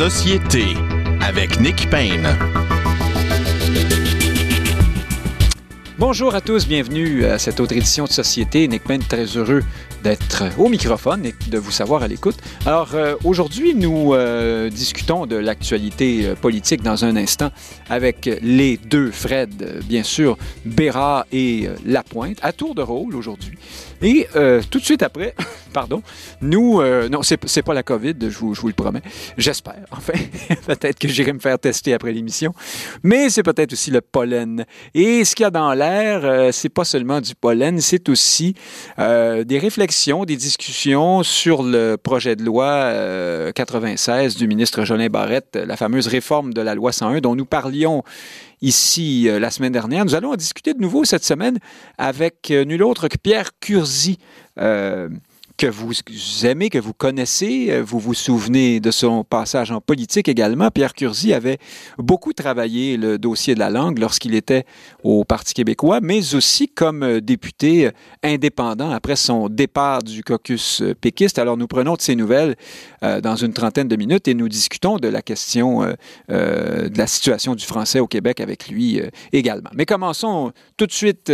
Société avec Nick Payne. Bonjour à tous, bienvenue à cette autre édition de Société. Nick Payne, très heureux d'être au microphone et de vous savoir à l'écoute. Alors euh, aujourd'hui, nous euh, discutons de l'actualité euh, politique dans un instant avec les deux Fred, bien sûr, Béra et Lapointe, à tour de rôle aujourd'hui. Et tout de suite après, pardon, nous, non, c'est pas la COVID, je vous, je vous le promets, j'espère, enfin, peut-être que j'irai me faire tester après l'émission, mais c'est peut-être aussi le pollen. Et ce qu'il y a dans l'air, c'est pas seulement du pollen, c'est aussi des réflexions des discussions sur le projet de loi 96 euh, du ministre Jolin Barrette, la fameuse réforme de la loi 101 dont nous parlions ici euh, la semaine dernière. Nous allons discuter de nouveau cette semaine avec euh, nul autre que Pierre Curzi que vous aimez, que vous connaissez. Euh, vous vous souvenez de son passage en politique également. Pierre Curzi avait beaucoup travaillé le dossier de la langue lorsqu'il était au Parti québécois, mais aussi comme euh, député euh, indépendant après son départ du caucus péquiste. Alors nous prenons de ses nouvelles dans une trentaine de minutes et nous discutons de la question de la situation du français au Québec avec lui également. Mais commençons tout de suite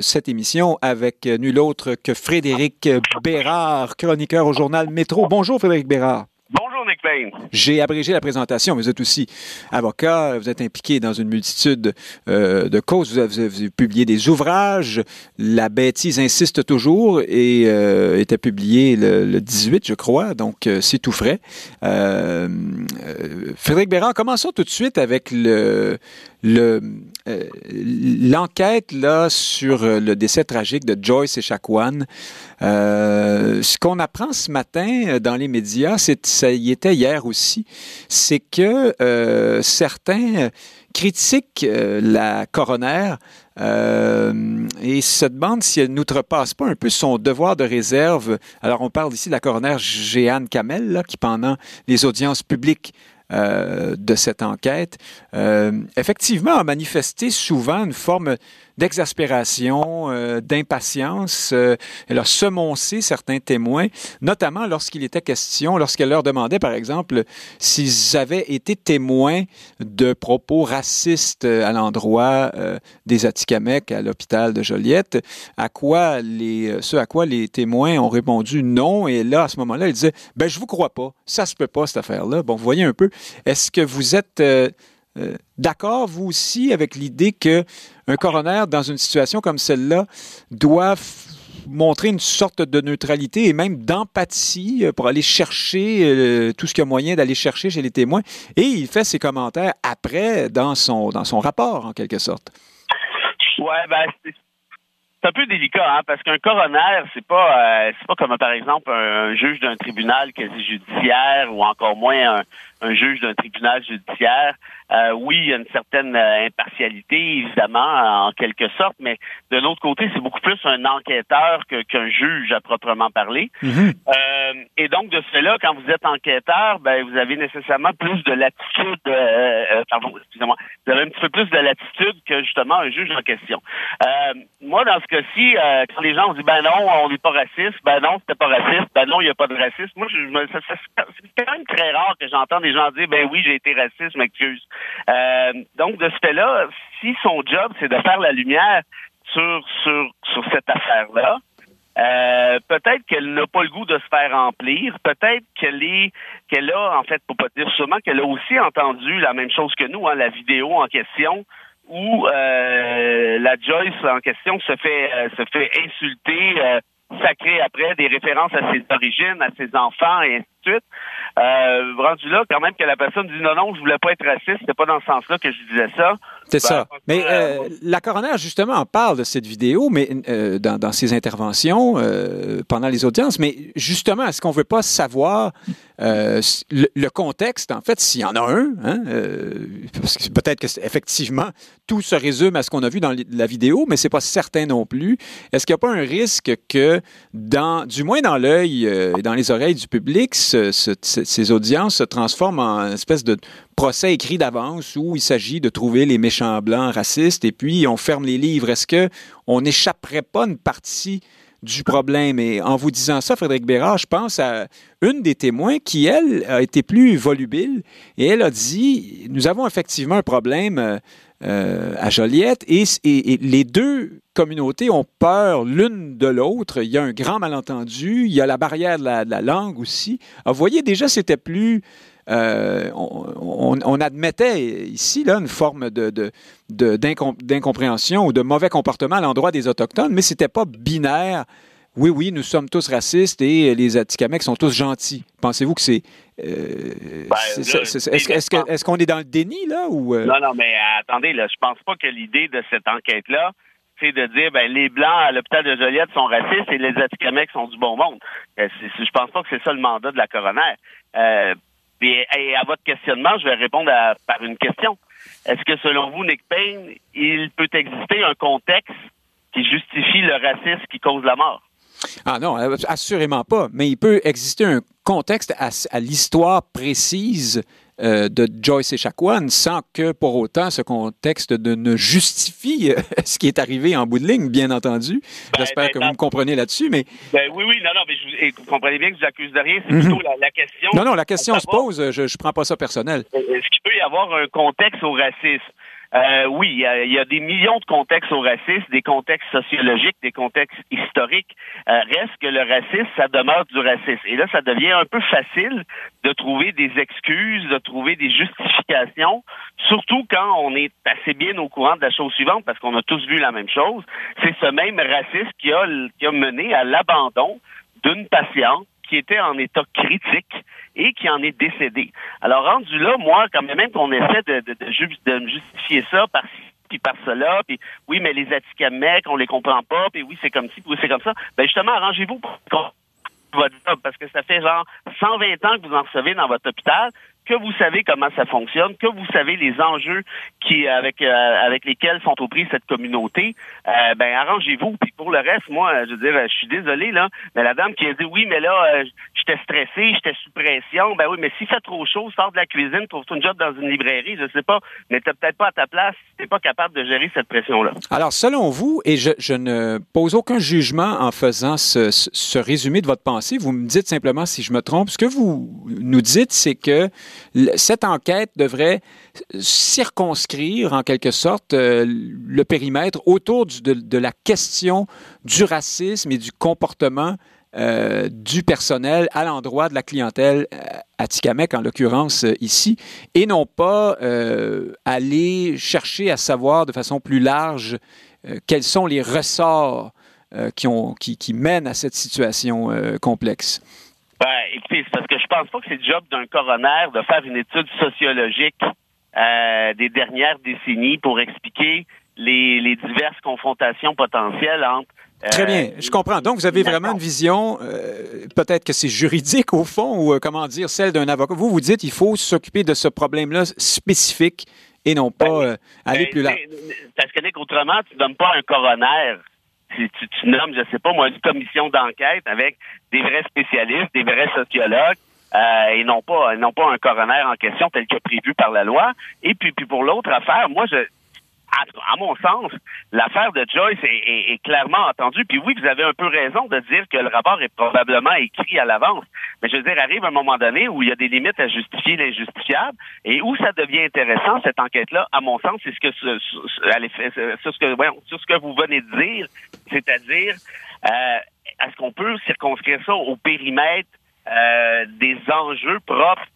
cette émission avec nul autre que Frédéric Bérard, chroniqueur au journal Métro. Bonjour Frédéric Bérard. J'ai abrégé la présentation. Vous êtes aussi avocat, vous êtes impliqué dans une multitude euh, de causes. Vous avez, publié des ouvrages. La bêtise insiste toujours et euh, était publié le, 18, je crois, donc c'est tout frais. Frédéric Bérard, commençons tout de suite avec le, le, euh, l'enquête là sur euh, le décès tragique de Joyce et euh, ce qu'on apprend ce matin dans les médias, c'est ça y hier aussi, c'est que certains critiquent la coroner et se demandent si elle n'outrepasse pas un peu son devoir de réserve. Alors, on parle ici de la coroner Jeanne Kamel, qui pendant les audiences publiques euh, de cette enquête, euh, effectivement a manifesté souvent une forme d'exaspération, euh, d'impatience. Euh, elle a semoncé certains témoins, notamment lorsqu'il était question, lorsqu'elle leur demandait, par exemple, s'ils avaient été témoins de propos racistes à l'endroit euh, des Atikamekw à l'hôpital de Joliette, à quoi les, ce à quoi les témoins ont répondu non. Et là, à ce moment-là, ils disaient, ben, je vous crois pas. Ça se peut pas, cette affaire-là. Bon, vous voyez un peu. Est-ce que vous êtes euh, d'accord, vous aussi, avec l'idée que un coroner, dans une situation comme celle-là, doit montrer une sorte de neutralité et même d'empathie euh, pour aller chercher euh, tout ce qu'il y a moyen d'aller chercher chez les témoins. Et il fait ses commentaires après dans son, dans son rapport, en quelque sorte. Ouais, ben, c'est un peu délicat, hein, parce qu'un coroner, c'est pas, c'est pas comme par exemple un, juge d'un tribunal quasi judiciaire ou encore moins un juge d'un tribunal judiciaire. Euh, oui, il y a une certaine euh, impartialité, évidemment, en quelque sorte, mais de l'autre côté, c'est beaucoup plus un enquêteur qu'un juge à proprement parler. Mhm. euh, et donc, de ce fait-là, quand vous êtes enquêteur, ben, vous avez nécessairement plus de latitude, euh pardon, excusez-moi, vous avez un petit peu plus de latitude que justement un juge en question. moi, dans ce cas-ci, quand les gens ont dit, ben non, on n'est pas raciste, ben non, c'était pas raciste, ben non, il n'y a pas de racisme, moi, je, c'est quand même très rare que j'entends des gens dire, ben oui, j'ai été raciste, m'excuse. Euh, donc, de ce fait-là, si son job, c'est de faire la lumière sur, sur, sur cette affaire-là, euh, peut-être qu'elle n'a pas le goût de se faire remplir. Peut-être qu'elle est, qu'elle a, en fait, pour pas dire sûrement qu'elle a aussi entendu la même chose que nous, hein, la vidéo en question, où euh, la Joyce en question se fait, se fait insulter, sacrer après des références à ses origines, à ses enfants et de suite. Euh, rendu là, quand même, que la personne dit non, non, je voulais pas être raciste, c'était pas dans ce sens-là que je disais ça. C'est ça. Ben, mais euh, la coroner, justement, en parle de cette vidéo, mais euh, dans, dans, ses interventions euh, pendant les audiences. Mais justement, est-ce qu'on veut pas savoir euh, le, le, contexte, en fait, s'il y en a un, hein, parce que peut-être que effectivement tout se résume à ce qu'on a vu dans la vidéo, mais c'est pas certain non plus. Est-ce qu'il n'y a pas un risque que, dans, du moins dans l'œil et dans les oreilles du public, ce, ce, ces audiences se transforment en une espèce de procès écrit d'avance où il s'agit de trouver les méchants blancs racistes et puis on ferme les livres. Est-ce que on n'échapperait pas une partie du problème? Et en vous disant ça, Frédéric Bérard, je pense à une des témoins qui, elle, a été plus volubile et elle a dit, nous avons effectivement un problème euh, euh, à Joliette et, les deux communautés ont peur l'une de l'autre. Il y a un grand malentendu, il y a la barrière de la, langue aussi. vous voyez, déjà, c'était plus... Euh, on, admettait ici là, une forme de, d'incompréhension ou de mauvais comportement à l'endroit des Autochtones, mais c'était pas binaire oui, oui, nous sommes tous racistes et les Atikamekw sont tous gentils. Pensez-vous que c'est. Euh, ben, est-ce qu'on est, dans le déni, là? Ou, euh? Non, non, mais attendez, là, je pense pas que l'idée de cette enquête-là, de dire ben les Blancs à l'hôpital de Joliette sont racistes et les Atikamekw sont du bon monde. Euh, je pense pas que c'est ça le mandat de la coroner. et, à votre questionnement, je vais répondre par une question. Est-ce que selon vous, Nick Payne, il peut exister un contexte qui justifie le racisme qui cause la mort? Ah non, euh, assurément pas. Mais il peut exister un contexte à, l'histoire précise euh, de Joyce et Chacuan sans que pour autant ce contexte ne justifie euh, ce qui est arrivé en bout de ligne, bien entendu. Ben, J'espère ben, que vous me comprenez là-dessus, mais... Ben, oui, oui, non, non, mais vous, comprenez bien que je vous accuse de rien, c'est plutôt mhm. la, question... Non, non, la question se pose, je ne prends pas ça personnel. Est-ce qu'il peut y avoir un contexte au racisme? Euh, oui, il y, a, des millions de contextes au racisme, des contextes sociologiques, des contextes historiques. Euh, reste que le racisme, ça demeure du racisme. Et là, ça devient un peu facile de trouver des excuses, de trouver des justifications, surtout quand on est assez bien au courant de la chose suivante, parce qu'on a tous vu la même chose. C'est ce même racisme qui a, qui a mené à l'abandon d'une patiente qui était en état critique et qui en est décédé. Alors, rendu là, moi, quand même qu'on essaie de, de, justifier ça par puis par cela, puis oui, mais les Atikamekw, on les comprend pas, puis oui, c'est comme ci, puis oui, c'est comme ça. Ben justement, arrangez-vous pour votre job, parce que ça fait genre 120 ans que vous en recevez dans votre hôpital, que vous savez comment ça fonctionne, que vous savez les enjeux qui avec euh, avec lesquels sont au prix cette communauté, euh, ben arrangez-vous. Puis pour le reste, moi, je veux dire, je suis désolé là, mais la dame qui a dit oui, mais là, euh, j'étais stressé, j'étais sous pression. Ben oui, mais si fait trop chaud, sors de la cuisine, trouve une job dans une librairie, je sais pas, mais t'es peut-être pas à ta place, t'es pas capable de gérer cette pression là. Alors selon vous, et je, je ne pose aucun jugement en faisant ce, ce résumé de votre pensée, vous me dites simplement si je me trompe. Ce que vous nous dites, c'est que cette enquête devrait circonscrire en quelque sorte euh, le périmètre autour de, la question du racisme et du comportement euh, du personnel à l'endroit de la clientèle euh, à Tikamek, en l'occurrence ici, et non pas aller chercher à savoir de façon plus large quels sont les ressorts qui, mènent à cette situation complexe. Ben, écoutez, c'est parce que je pense pas que c'est le job d'un coroner de faire une étude sociologique euh, des dernières décennies pour expliquer les, diverses confrontations potentielles entre euh, Très bien, je comprends. Donc, vous avez vraiment une vision, euh, peut-être que c'est juridique au fond, ou comment dire, celle d'un avocat. Vous, vous dites qu'il faut s'occuper de ce problème-là spécifique et non pas ben, aller ben, plus loin. Parce que, autrement, tu ne donnes pas un coroner tu, nommes, je sais pas moi, une commission d'enquête avec des vrais spécialistes, des vrais sociologues, euh, et non pas non pas un coroner en question tel que prévu par la loi. Et puis, puis pour l'autre affaire, moi je à, mon sens, l'affaire de Joyce est, clairement entendue. Puis oui, vous avez un peu raison de dire que le rapport est probablement écrit à l'avance. Mais je veux dire, arrive un moment donné où il y a des limites à justifier l'injustifiable et où ça devient intéressant, cette enquête-là, à mon sens, c'est ce que sur, ce que sur ce que vous venez de dire, c'est-à-dire euh, est-ce qu'on peut circonscrire ça au périmètre euh, des enjeux propres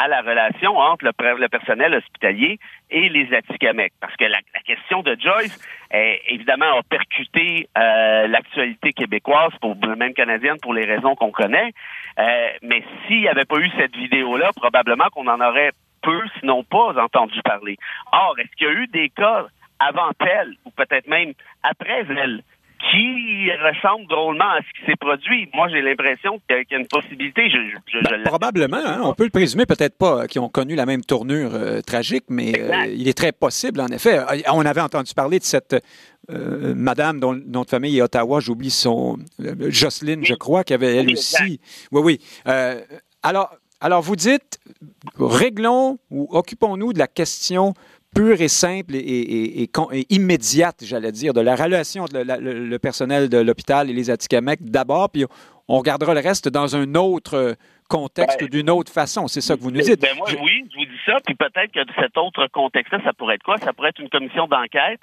à la relation entre le, personnel hospitalier et les Atikamekw. Parce que la, question de Joyce, est, évidemment, a percuté euh, l'actualité québécoise, pour même canadienne, pour les raisons qu'on connaît. Euh, mais s'il n'y avait pas eu cette vidéo-là, probablement qu'on en aurait peu, sinon pas, entendu parler. Or, est-ce qu'il y a eu des cas avant elle, ou peut-être même après elle, qui ressemble drôlement à ce qui s'est produit. Moi, j'ai l'impression qu'il y a une possibilité. Ben, probablement, hein. on peut le présumer, peut-être pas, qui ont connu la même tournure euh, tragique, mais euh, il est très possible, en effet. Euh, on avait entendu parler de cette madame dont nom de famille est Ottawa, j'oublie son... Jocelyne, je crois, qui avait elle aussi... Oui, oui. alors, alors, vous dites, réglons ou occupons-nous de la question pure et simple et, immédiate, j'allais dire, de la relation de le, personnel de l'hôpital et les Atikamekw d'abord, puis on regardera le reste dans un autre contexte ou d'une autre façon. C'est ça que vous nous dites. Ben moi, oui, je vous dis Puis peut-être que cet autre contexte-là, ça pourrait être quoi? Ça pourrait être une commission d'enquête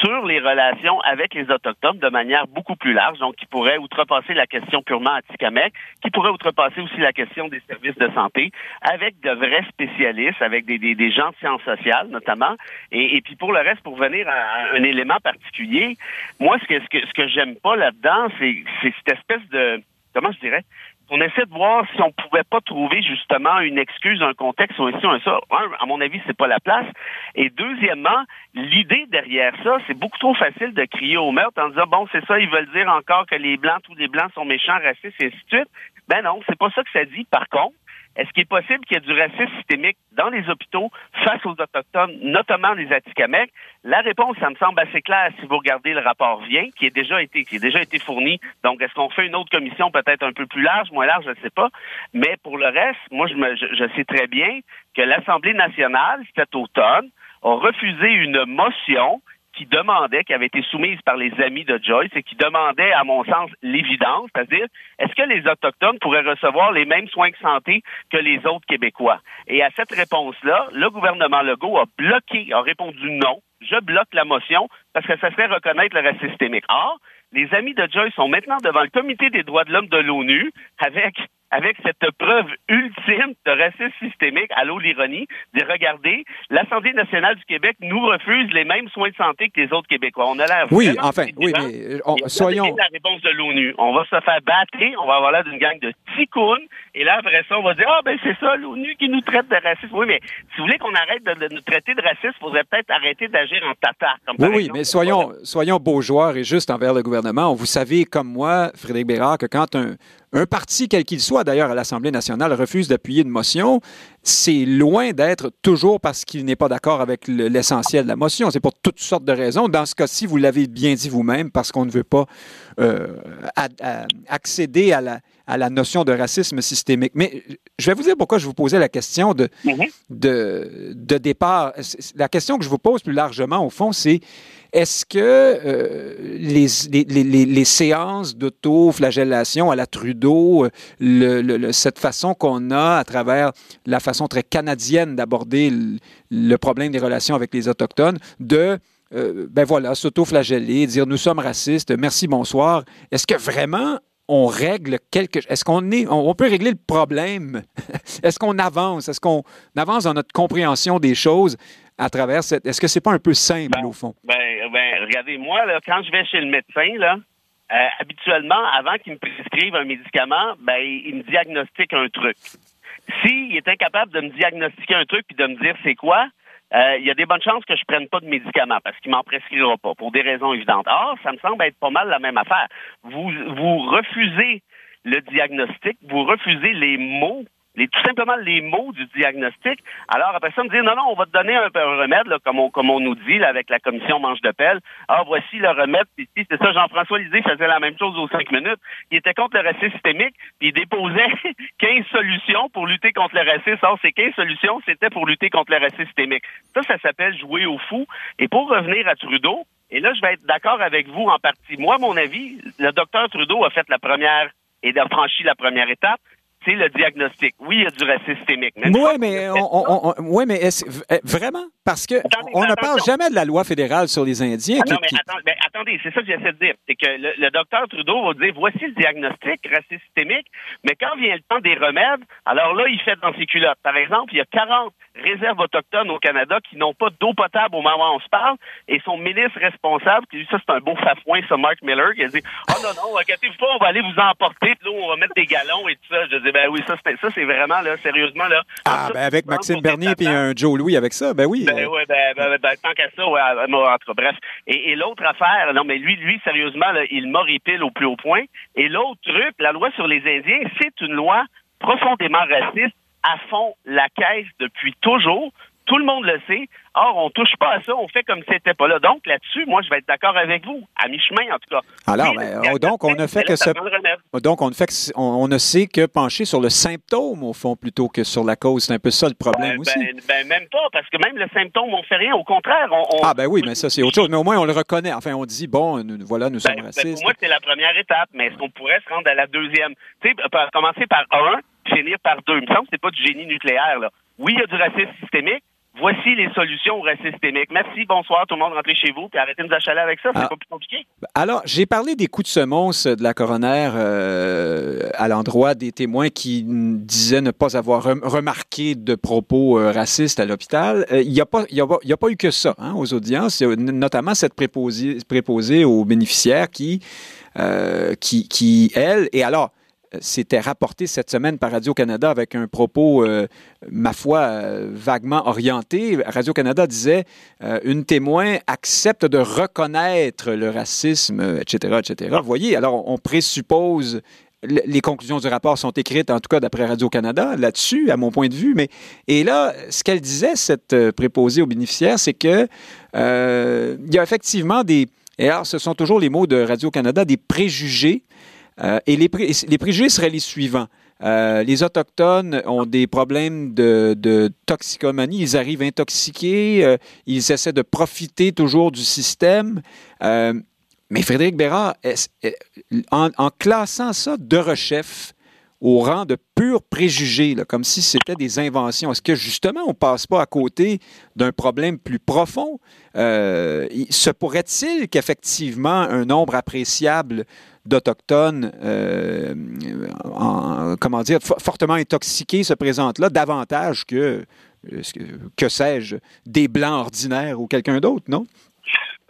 sur les relations avec les Autochtones de manière beaucoup plus large, donc qui pourrait outrepasser la question purement Atikamek, qui pourrait outrepasser aussi la question des services de santé, avec de vrais spécialistes, avec des, des, gens de sciences sociales notamment. Et, et, puis pour le reste, pour venir à un élément particulier, moi, ce que, ce que, ce que j'aime pas là-dedans, c'est cette espèce de comment je dirais, on essaie de voir si on pouvait pas trouver justement une excuse, un contexte ou un ça. Un, à mon avis, c'est pas la place. Et deuxièmement, l'idée derrière ça, c'est beaucoup trop facile de crier au meurtre en disant bon, c'est ça, ils veulent dire encore que les blancs, tous les blancs sont méchants, racistes et ainsi de. Ben non, c'est pas ça que ça dit. Par contre, est-ce qu'il est possible qu'il y ait du racisme systémique dans les hôpitaux face aux Autochtones, notamment les Atikamekw? La réponse, ça me semble assez claire si vous regardez le rapport Vient, qui est déjà été, qui est déjà été fourni. Donc, est-ce qu'on fait une autre commission peut-être un peu plus large, moins large, je ne sais pas. Mais pour le reste, moi, je, me, je sais très bien que l'Assemblée nationale, cet automne, a refusé une motion qui demandait, qui avait été soumise par les amis de Joyce et qui demandait, à mon sens, l'évidence, c'est-à-dire, est-ce que les Autochtones pourraient recevoir les mêmes soins de santé que les autres Québécois? Et à cette réponse-là, le gouvernement Legault a bloqué, a répondu non. Je bloque la motion parce que ça serait reconnaître le racisme systémique. Or, les amis de Joyce sont maintenant devant le Comité des droits de l'homme de l'ONU avec avec cette preuve ultime de racisme systémique, allô l'ironie, de regarder, l'Assemblée nationale du Québec nous refuse les mêmes soins de santé que les autres Québécois. On a l'air Oui, enfin, oui, mais euh, on, soyons la réponse de l'ONU. On va se faire battre, on va avoir l'air d'une gang de ticounes et là après ça on va dire ah ben c'est ça l'ONU qui nous traite de racisme. Oui, mais si vous voulez qu'on arrête de, nous traiter de racisme, il faudrait peut-être arrêter d'agir en tata comme Oui, oui, mais soyons soyons beaux joueurs et juste envers le gouvernement. Vous savez comme moi, Frédéric Bérard, que quand un un parti, quel qu'il soit d'ailleurs à l'Assemblée nationale, refuse d'appuyer une motion, c'est loin d'être toujours parce qu'il n'est pas d'accord avec l'essentiel de la motion. C'est pour toutes sortes de raisons. Dans ce cas-ci, vous l'avez bien dit vous-même, parce qu'on ne veut pas euh, accéder à la, à la notion de racisme systémique. Mais je vais vous dire pourquoi je vous posais la question de, mm-hmm. de, de départ. La question que je vous pose plus largement, au fond, c'est est-ce que euh, les, les, les, séances d'auto-flagellation à la Trudeau, le, cette façon qu'on a à travers la façon très canadienne d'aborder le, problème des relations avec les Autochtones, de euh, ben voilà, s'auto-flageller, dire nous sommes racistes, merci, bonsoir. Est-ce que vraiment on règle quelque Est-ce qu'on est, on, peut régler le problème? Est-ce qu'on avance? Est-ce qu'on avance dans notre compréhension des choses à travers cette. Est-ce que c'est pas un peu simple, ben, au fond? Ben, ben, regardez, moi, là, quand je vais chez le médecin, là, euh, habituellement, avant qu'il me prescrive un médicament, ben, il me diagnostique un truc. S'il est incapable de me diagnostiquer un truc puis de me dire c'est quoi, il y a des bonnes chances que je prenne pas de médicaments parce qu'il m'en prescrira pas pour des raisons évidentes. Or, ça me semble être pas mal la même affaire. Vous vous refusez le diagnostic, vous refusez les mots les, tout simplement les mots du diagnostic. Alors, après ça, me dire, non, non, on va te donner un, remède, là, comme, on, comme on nous dit là, avec la commission manche de pelle. Ah, voici le remède. Puis, c'est ça, Jean-François Lisée faisait la même chose aux cinq minutes. Il était contre le racisme systémique, puis il déposait 15 solutions pour lutter contre le racisme. Or, ces 15 solutions, c'était pour lutter contre le racisme systémique. Ça, ça s'appelle jouer au fou. Et pour revenir à Trudeau, et là, je vais être d'accord avec vous en partie. Moi, mon avis, le docteur Trudeau a fait la première et a franchi la première étape c'est le diagnostic. Oui, il y a du racisme systémique. Oui, mais, on, ouais, mais est vraiment? Parce que on ne parle jamais de la loi fédérale sur les Indiens. Ah non, mais attendez, c'est ça que j'essaie de dire. C'est que le, docteur Trudeau va dire voici le diagnostic racisme systémique, mais quand vient le temps des remèdes, alors là, il fait dans ses culottes. Par exemple, il y a 40 réserves autochtones au Canada qui n'ont pas d'eau potable au moment où on se parle, et son ministre responsable, qui ça c'est un beau fafouin, ça, Mark Miller, qui a dit Oh non, non, inquiétez-vous pas, on va aller vous emporter, là, on va mettre des galons et tout ça. Je dis Ben oui, ça, ça c'est vraiment, là, sérieusement, là. Ah, ben avec Maxime Bernier et un Joe Louis avec ça, ben oui. Ben oui, ben, ben, ben, tant qu'à ça, ouais, entre bref. Et, et l'autre affaire, non, mais lui, lui, sérieusement, là, il m'horripile au plus haut point. Et l'autre truc, la loi sur les Indiens, c'est une loi profondément raciste à fond la caisse depuis toujours. Tout le monde le sait. Or, on touche pas à ça, on fait comme si c'était pas là. Donc, là-dessus, moi, je vais être d'accord avec vous, à mi-chemin, en tout cas. Alors, ben, oh, donc, on ne fait que. Donc, on ne fait que... on, ne sait que pencher sur le symptôme, au fond, plutôt que sur la cause. C'est un peu ça le problème ben, aussi. Ben, ben, même pas, parce que même le symptôme, on fait rien. Au contraire, on... Ah, ben oui, mais ça, c'est autre chose. Mais au moins, on le reconnaît. Enfin, on dit, bon, nous, voilà, nous sommes racistes. pour moi, c'est la première étape, mais est-ce qu'on pourrait se rendre à la deuxième? Tu sais, commencer par un, finir par deux. Il me semble que c'est pas du génie nucléaire, là. Oui, il y a du racisme systémique. Voici les solutions au racisme systémique. Merci, bonsoir, tout le monde, rentrez chez vous, puis arrêtez de nous achaler avec ça, c'est ah. pas plus compliqué. Alors, j'ai parlé des coups de semonce de la coroner euh, à l'endroit des témoins qui disaient ne pas avoir remarqué de propos euh, racistes à l'hôpital. Euh, il n'y a, pas, a, pas eu que ça hein, aux audiences, notamment cette préposée, préposée aux bénéficiaires qui, qui, qui, elle, et alors, c'était rapporté cette semaine par Radio-Canada avec un propos, euh, ma foi, euh, vaguement orienté. Radio-Canada disait euh, une témoin accepte de reconnaître le racisme, etc., etc. Vous voyez, alors on présuppose les conclusions du rapport sont écrites, en tout cas d'après Radio-Canada, là-dessus, à mon point de vue. Mais, et là, ce qu'elle disait, cette préposée aux bénéficiaires, c'est que il y a effectivement des. Et alors, ce sont toujours les mots de Radio-Canada, des préjugés euh, et les, préjugés seraient les suivants. Euh, les Autochtones ont des problèmes de, toxicomanie. Ils arrivent intoxiqués. Euh, ils essaient de profiter toujours du système. mais Frédéric Bérard, en, classant ça de rechef au rang de purs préjugés, comme si c'était des inventions, est-ce que justement on ne passe pas à côté d'un problème plus profond? se pourrait-il qu'effectivement un nombre appréciable d'Autochtones, euh, comment dire, fortement intoxiqués se présentent là, davantage que, euh, que sais-je, des Blancs ordinaires ou quelqu'un d'autre, non?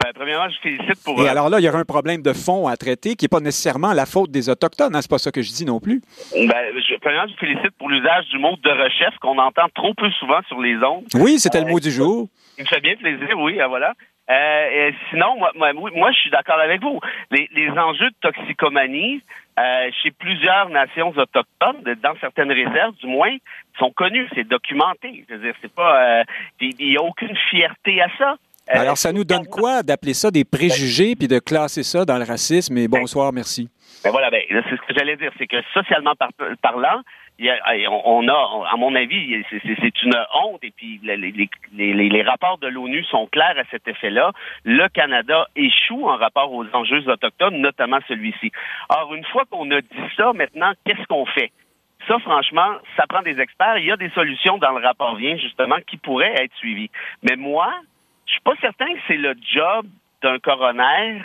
Ben, premièrement, je félicite pour. Et euh, alors là, il y aura un problème de fond à traiter qui n'est pas nécessairement la faute des Autochtones. Hein, c'est pas ça que je dis non plus. Ben, je, premièrement, je félicite pour l'usage du mot de recherche qu'on entend trop peu souvent sur les ondes. Oui, c'était le mot du jour. Il me fait bien plaisir, oui, ah, voilà. Euh, sinon, moi, moi, moi, je suis d'accord avec vous. Les, les, enjeux de toxicomanie euh, chez plusieurs nations autochtones, dans certaines réserves, du moins, sont connus, c'est documenté. Je veux dire, c'est pas, euh, il n'y a aucune fierté à ça. Euh, Alors, ça nous donne quoi d'appeler ça des préjugés puis de classer ça dans le racisme? Et bonsoir, merci. Ben voilà, ben, c'est ce que j'allais dire, c'est que socialement parlant, on a, à mon avis, c'est une honte. Et puis les, rapports de l'ONU sont clairs à cet effet-là. Le Canada échoue en rapport aux enjeux autochtones, notamment celui-ci. Or, une fois qu'on a dit ça, maintenant, qu'est-ce qu'on fait? Ça, franchement, ça prend des experts. Il y a des solutions dans le rapport vient, justement, qui pourraient être suivies. Mais moi, je suis pas certain que c'est le job d'un coroner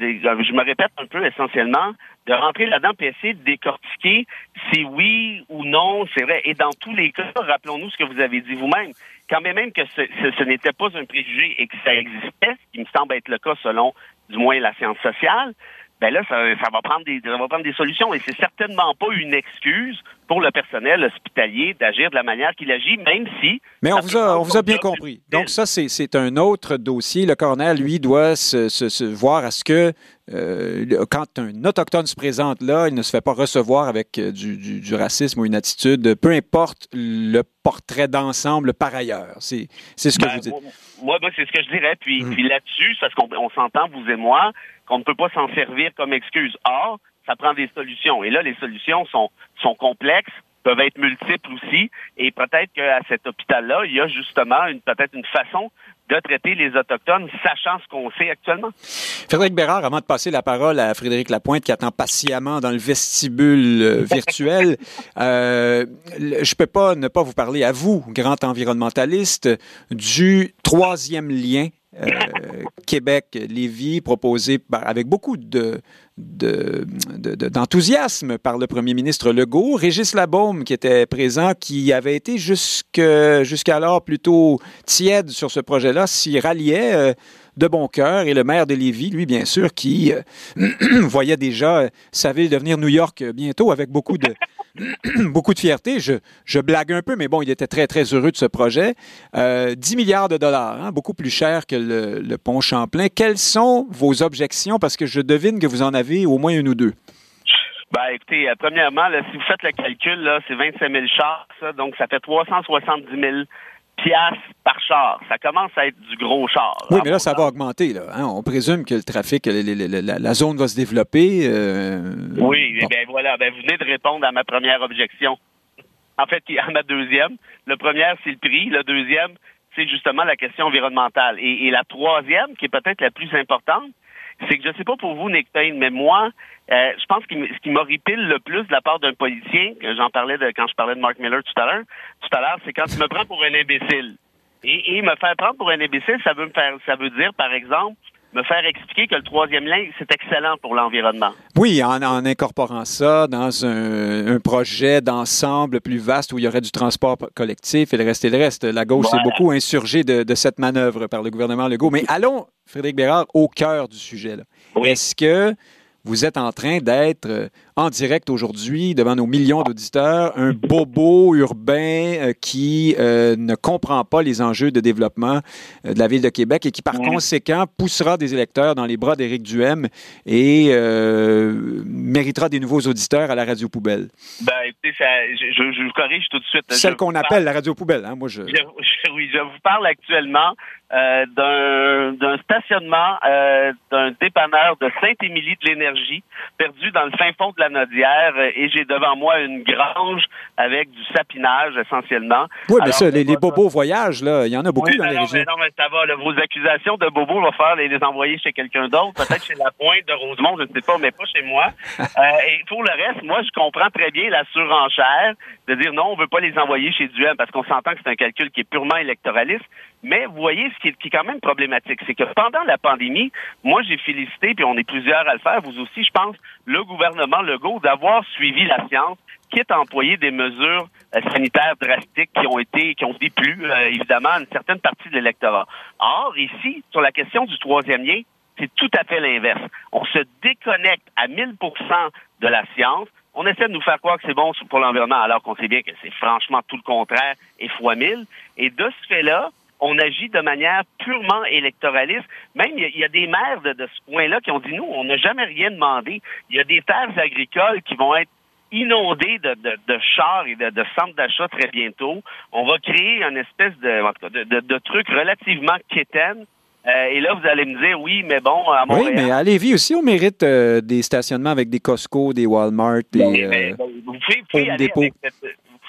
je me répète un peu essentiellement, de rentrer là-dedans et essayer de décortiquer si oui ou non, c'est vrai. Et dans tous les cas, rappelons-nous ce que vous avez dit vous-même. Quand même que ce, ce n'était pas un préjugé et que ça existait, ce qui me semble être le cas selon du moins la science sociale, ben là, ça, va prendre des, ça va prendre des solutions et c'est certainement pas une excuse pour le personnel hospitalier d'agir de la manière qu'il agit, même si. Mais on vous a, on vous a bien compris. Donc ça, c'est un autre dossier. Le coroner, lui, doit se, se, voir à ce que euh, quand un autochtone se présente là, il ne se fait pas recevoir avec euh, du, du, racisme ou une attitude, peu importe le portrait d'ensemble par ailleurs. C'est ce que ben, vous dites. Moi, moi c'est ce que je dirais. Puis, hum. puis là-dessus, parce qu'on on, s'entend, vous et moi, qu'on ne peut pas s'en servir comme excuse. Or, ça prend des solutions. Et là, les solutions sont, sont complexes, peuvent être multiples aussi. Et peut-être qu'à cet hôpital-là, il y a justement une peut-être une façon de traiter les Autochtones, sachant ce qu'on sait actuellement. Frédéric Bérard, avant de passer la parole à Frédéric Lapointe, qui attend patiemment dans le vestibule euh, virtuel, euh, je peux pas ne pas vous parler à vous, grand environnementaliste, du troisième lien euh, Québec-Lévis, proposé avec beaucoup de, d'enthousiasme par le premier ministre Legault. Régis Labaume, qui était présent, qui avait été jusqu'alors plutôt tiède sur ce projet-là, s'y ralliait euh, de bon cœur. Et le maire de Lévis, lui, bien sûr, qui euh, voyait déjà sa ville devenir New York bientôt avec beaucoup de, beaucoup de fierté. Je, je, blague un peu, mais bon, il était très, très heureux de ce projet. Euh, 10 milliards de dollars, hein, beaucoup plus cher que le, pont Champlain. Quelles sont vos objections? Parce que je devine que vous en avez au moins une ou deux. Ben, écoutez, euh, premièrement, si vous faites le calcul, c'est 25 000 chars, donc ça fait 370 000 piastres par char. Ça commence à être du gros char. Oui, mais là, ça va augmenter. Là, hein. On présume que le trafic, la, zone va se développer. Euh, oui, bon. bien voilà. Ben, vous venez de répondre à ma première objection. En fait, à ma deuxième. Le premier, c'est le prix. Le deuxième, c'est justement la question environnementale. Et, la troisième, qui est peut-être la plus importante, c'est que je sais pas pour vous, Nick Payne, mais moi, euh, je pense que ce qui m'horripile le plus de la part d'un politicien, j'en parlais de, quand je parlais de Mark Miller tout à l'heure, tout à l'heure, c'est quand il me prend pour un imbécile. Et, et, me faire prendre pour un imbécile, ça veut me faire, ça veut dire, par exemple, me faire expliquer que le troisième lien, c'est excellent pour l'environnement. Oui, en, incorporant ça dans un, projet d'ensemble plus vaste où il y aurait du transport collectif et le reste et le reste. La gauche s'est beaucoup insurgée de, cette manœuvre par le gouvernement Legault. Mais allons, Frédéric Bérard, au cœur du sujet. Est-ce que vous êtes en train d'être euh, en direct aujourd'hui devant nos millions d'auditeurs, un bobo urbain euh, qui euh, ne comprend pas les enjeux de développement de la ville de Québec et qui, par conséquent, poussera des électeurs dans les bras d'Éric Duhem et méritera des nouveaux auditeurs à la radio poubelle. Ben, écoutez, je, vous corrige tout de suite. Celle qu'on appelle la radio poubelle, hein, moi je... Oui, je vous parle actuellement d'un stationnement d'un dépanneur de Sainte-Émilie de l'énergie perdu dans le fin fond de la Euh, et j'ai devant moi une grange avec du sapinage essentiellement. Oui, mais ça, les, bobos voyagent, là, il y en a beaucoup dans les régions. non, mais ça va, vos accusations de bobos, va faire les, les envoyer chez quelqu'un d'autre, peut-être chez la pointe de Rosemont, je ne sais pas, mais pas chez moi. Euh, et pour le reste, moi, je comprends très bien la surenchère de dire non, on ne veut pas les envoyer chez Duhem parce qu'on s'entend que c'est un calcul qui est purement électoraliste. Mais vous voyez, ce qui est, quand même problématique, c'est que pendant la pandémie, moi, j'ai félicité, puis on est plusieurs à le faire, vous aussi, je pense, le gouvernement Legault d'avoir suivi la science, quitte à employer des mesures euh, sanitaires drastiques qui ont été, qui ont déplu, euh, évidemment, une certaine partie de l'électorat. Or, ici, sur la question du troisième lien, c'est tout à fait l'inverse. On se déconnecte à 1000% de la science. On essaie de nous faire croire que c'est bon pour l'environnement, alors qu'on sait bien que c'est franchement tout le contraire et fois mille. Et de ce fait-là, on agit de manière purement électoraliste. Même, il y, a des maires de, ce point-là qui ont dit, nous, on n'a jamais rien demandé. Il y a des terres agricoles qui vont être inondées de, chars et de, centres d'achat très bientôt. On va créer une espèce de, de, truc relativement quétaine. Euh, et là, vous allez me dire, oui, mais bon, à Montréal... Oui, mais à Lévis aussi, on mérite euh, des stationnements avec des Costco, des Walmart, des euh, vous, pouvez,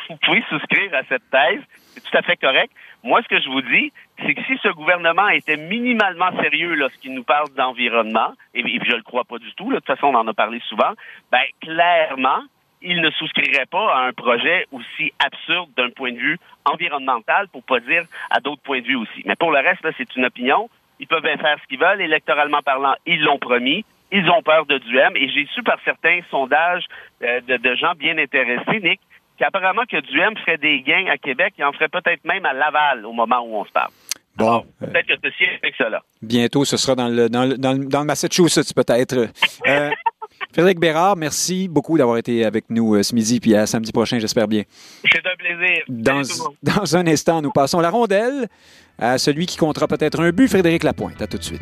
vous pouvez souscrire à cette thèse. C'est tout à fait correct. Moi, ce que je vous dis, c'est que si ce gouvernement était minimalement sérieux lorsqu'il nous parle d'environnement, et, je le crois pas du tout, de toute façon, on en a parlé souvent, ben clairement, il ne souscrirait pas à un projet aussi absurde d'un point de vue environnemental, pour pas dire à d'autres points de vue aussi. Mais pour le reste, là, c'est une opinion. Ils peuvent bien faire ce qu'ils veulent. Électoralement parlant, ils l'ont promis. Ils ont peur de Duhem. Et j'ai su par certains sondages euh, de, de gens bien intéressés, Nick, qu'apparemment que Duhem ferait des gains à Québec, il en ferait peut-être même à Laval au moment où on se parle. Bon. Peut-être que ceci explique cela. Bientôt, ce sera dans le, dans le, dans le, Massachusetts, peut-être. Euh, Frédéric Bérard, merci beaucoup d'avoir été avec nous euh, ce midi, puis à samedi prochain, j'espère bien. C'est un plaisir. Dans, dans un instant, nous passons la rondelle à celui qui comptera peut-être un but, Frédéric Lapointe. À tout de suite.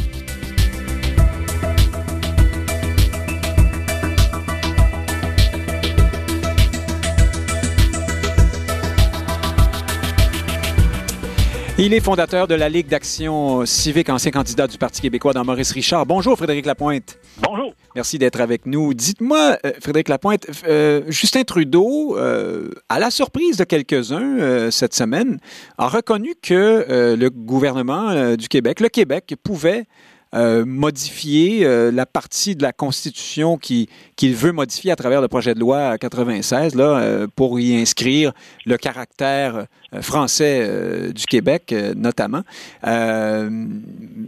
Il est fondateur de la Ligue d'action civique, ancien candidat du Parti québécois dans Maurice Richard. Bonjour, Frédéric Lapointe. Bonjour. Merci d'être avec nous. Dites-moi, euh, Frédéric Lapointe, euh, Justin Trudeau, euh, à la surprise de quelques-uns cette semaine, a reconnu que le gouvernement du Québec, le Québec, pouvait modifier la partie de la Constitution qu'il veut modifier à travers le projet de loi 96 là, pour y inscrire le caractère français euh, du Québec, euh, notamment.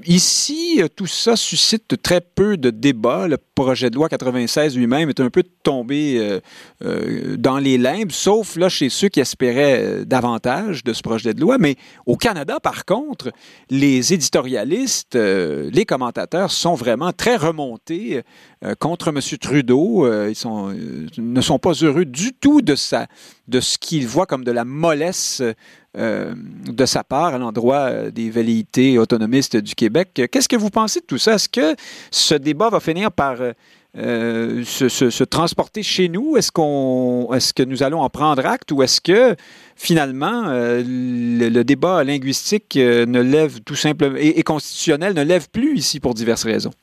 ici, tout ça suscite très peu de débats. Le projet de loi 96 lui-même est un peu tombé dans les limbes, sauf là chez ceux qui espéraient davantage de ce projet de loi. Mais au Canada, par contre, les éditorialistes, les commentateurs sont vraiment très remontés contre M. Trudeau. ils ne sont pas heureux du tout de, sa, de ce qu'ils voient comme de la mollesse de sa part à l'endroit des velléités autonomistes du Québec. Qu'est-ce que vous pensez de tout ça? Est-ce que ce débat va finir par euh, se, transporter chez nous? Est-ce est-ce que nous allons en prendre acte ou est-ce que finalement euh, le, débat linguistique euh, ne lève tout simplement et, constitutionnel ne lève plus ici pour diverses raisons?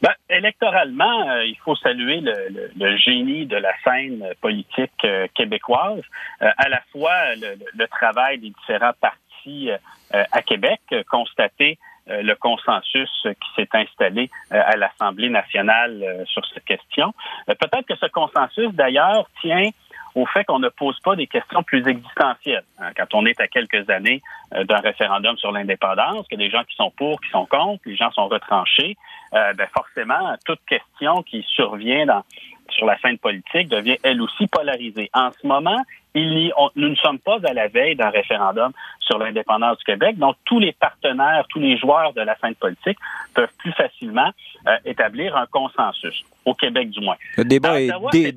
Ben, électoralement, il faut saluer le, génie de la scène politique québécoise, à la fois le, le, travail des différents partis à Québec, constaté euh, le consensus qui s'est installé euh, à l'Assemblée nationale euh, sur cette question. Peut-être que ce consensus, d'ailleurs, tient au fait qu'on ne pose pas des questions plus existentielles. Hein. Quand on est à quelques années d'un référendum sur l'indépendance, que des gens qui sont pour, qui sont contre, les gens sont retranchés, ben forcément, toute question qui survient dans, sur la scène politique devient elle aussi polarisée. En ce moment, il nous ne sommes pas à la veille d'un référendum sur l'indépendance du Québec, donc tous les partenaires, tous les joueurs de la scène politique peuvent plus facilement euh, établir un consensus, au Québec du moins. Le débat est,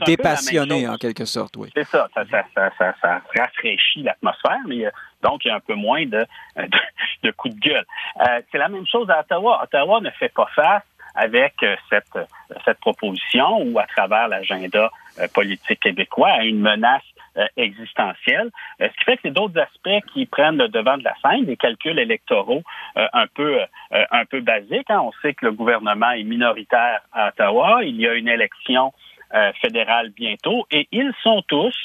dépassionné en quelque sorte, oui. C'est ça ça, ça, ça, ça, rafraîchit l'atmosphère, mais euh, donc il y a un peu moins de, de, coups de gueule. Euh, c'est la même chose à Ottawa. Ottawa ne fait pas face avec cette, cette proposition ou à travers l'agenda politique québécois à une menace euh, existentielle. Euh, ce qui fait que c'est d'autres aspects qui prennent le devant de la scène, des calculs électoraux euh, un peu un peu basiques. Hein. On sait que le gouvernement est minoritaire à Ottawa. Il y a une élection fédérale bientôt et ils sont tous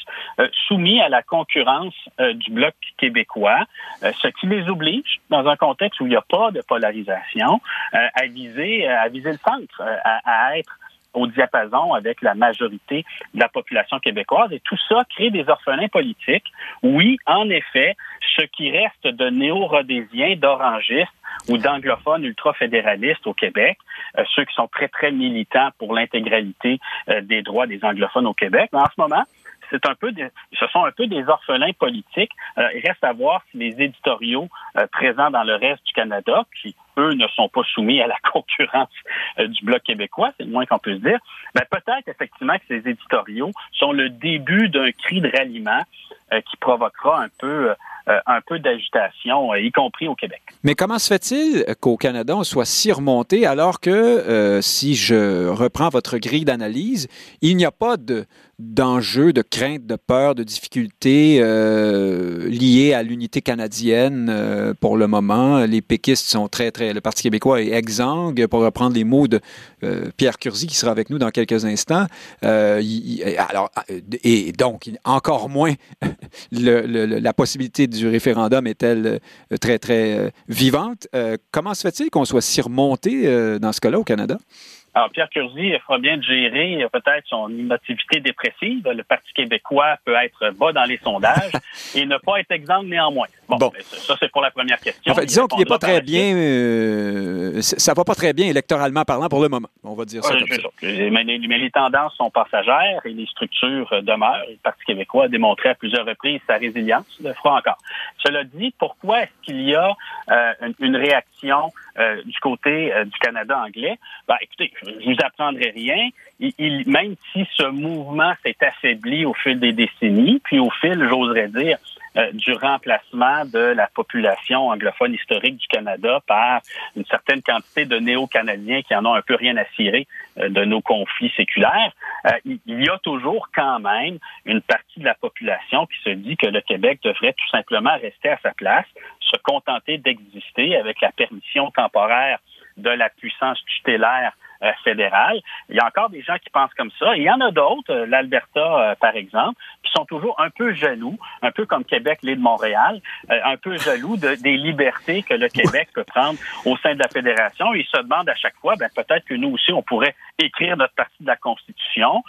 soumis à la concurrence du bloc québécois, ce qui les oblige, dans un contexte où il n'y a pas de polarisation, à viser à viser le centre, à être au diapason avec la majorité de la population québécoise. Et tout ça crée des orphelins politiques. Oui, en effet, ce qui reste de néo-rhodésiens, d'orangistes ou d'anglophones ultra-fédéralistes au Québec, euh, ceux qui sont très, très militants pour l'intégralité euh, des droits des anglophones au Québec. Mais en ce moment, c'est un peu des, ce sont un peu des orphelins politiques. Euh, il reste à voir si les éditoriaux présents dans le reste du Canada, eux ne sont pas soumis à la concurrence euh, du Bloc québécois, c'est le moins qu'on peut dire, ben, peut-être effectivement que ces éditoriaux sont le début d'un cri de ralliement euh, qui provoquera un peu euh, un peu d'agitation, y compris au Québec. Mais comment se fait-il qu'au Canada, on soit si remonté alors que, si je reprends votre grille d'analyse, il n'y a pas de, d'enjeux, de craintes, de peurs, de difficultés euh, liées à l'unité canadienne euh, pour le moment. Les péquistes sont très, très... Le Parti québécois est exsangue, pour reprendre les mots de euh, Pierre Curzi, qui sera avec nous dans quelques instants. alors, et donc, encore moins la possibilité du référendum est-elle très, très vivante? comment se fait-il qu'on soit si remonté dans ce cas-là au Canada? Alors, Pierre Curzi fera bien de gérer peut-être son émotivité dépressive. Le Parti québécois peut être bas dans les sondages et ne pas être exemple néanmoins. Bon, ça, c'est pour la première question. disons qu'il n'est pas très bien, euh, ça va pas très bien électoralement parlant pour le moment. On va dire ça comme ça. Mais, les tendances sont passagères et les structures demeurent. Le Parti québécois a démontré à plusieurs reprises sa résilience, le fera encore. Cela dit, pourquoi est-ce qu'il y a euh, une, réaction euh, du côté du Canada anglais? Ben, écoutez, je vous apprendrai rien. Il, même si ce mouvement s'est affaibli au fil des décennies, puis au fil, j'oserais dire, euh, du remplacement de la population anglophone historique du Canada par une certaine quantité de néo-canadiens qui en ont un peu rien à cirer euh, de nos conflits séculaires, euh, il y a toujours quand même une partie de la population qui se dit que le Québec devrait tout simplement rester à sa place, se contenter d'exister avec la permission temporaire de la puissance tutélaire euh, fédérale. Il y a encore des gens qui pensent comme ça. il y en a d'autres, euh, l'Alberta euh, par exemple, qui sont toujours un peu jaloux, un peu comme Québec, l'île de Montréal, un peu jaloux de, des libertés que le Québec peut prendre au sein de la fédération. Ils se demandent à chaque fois, ben, peut-être que nous aussi, on pourrait écrire notre partie de la Constitution,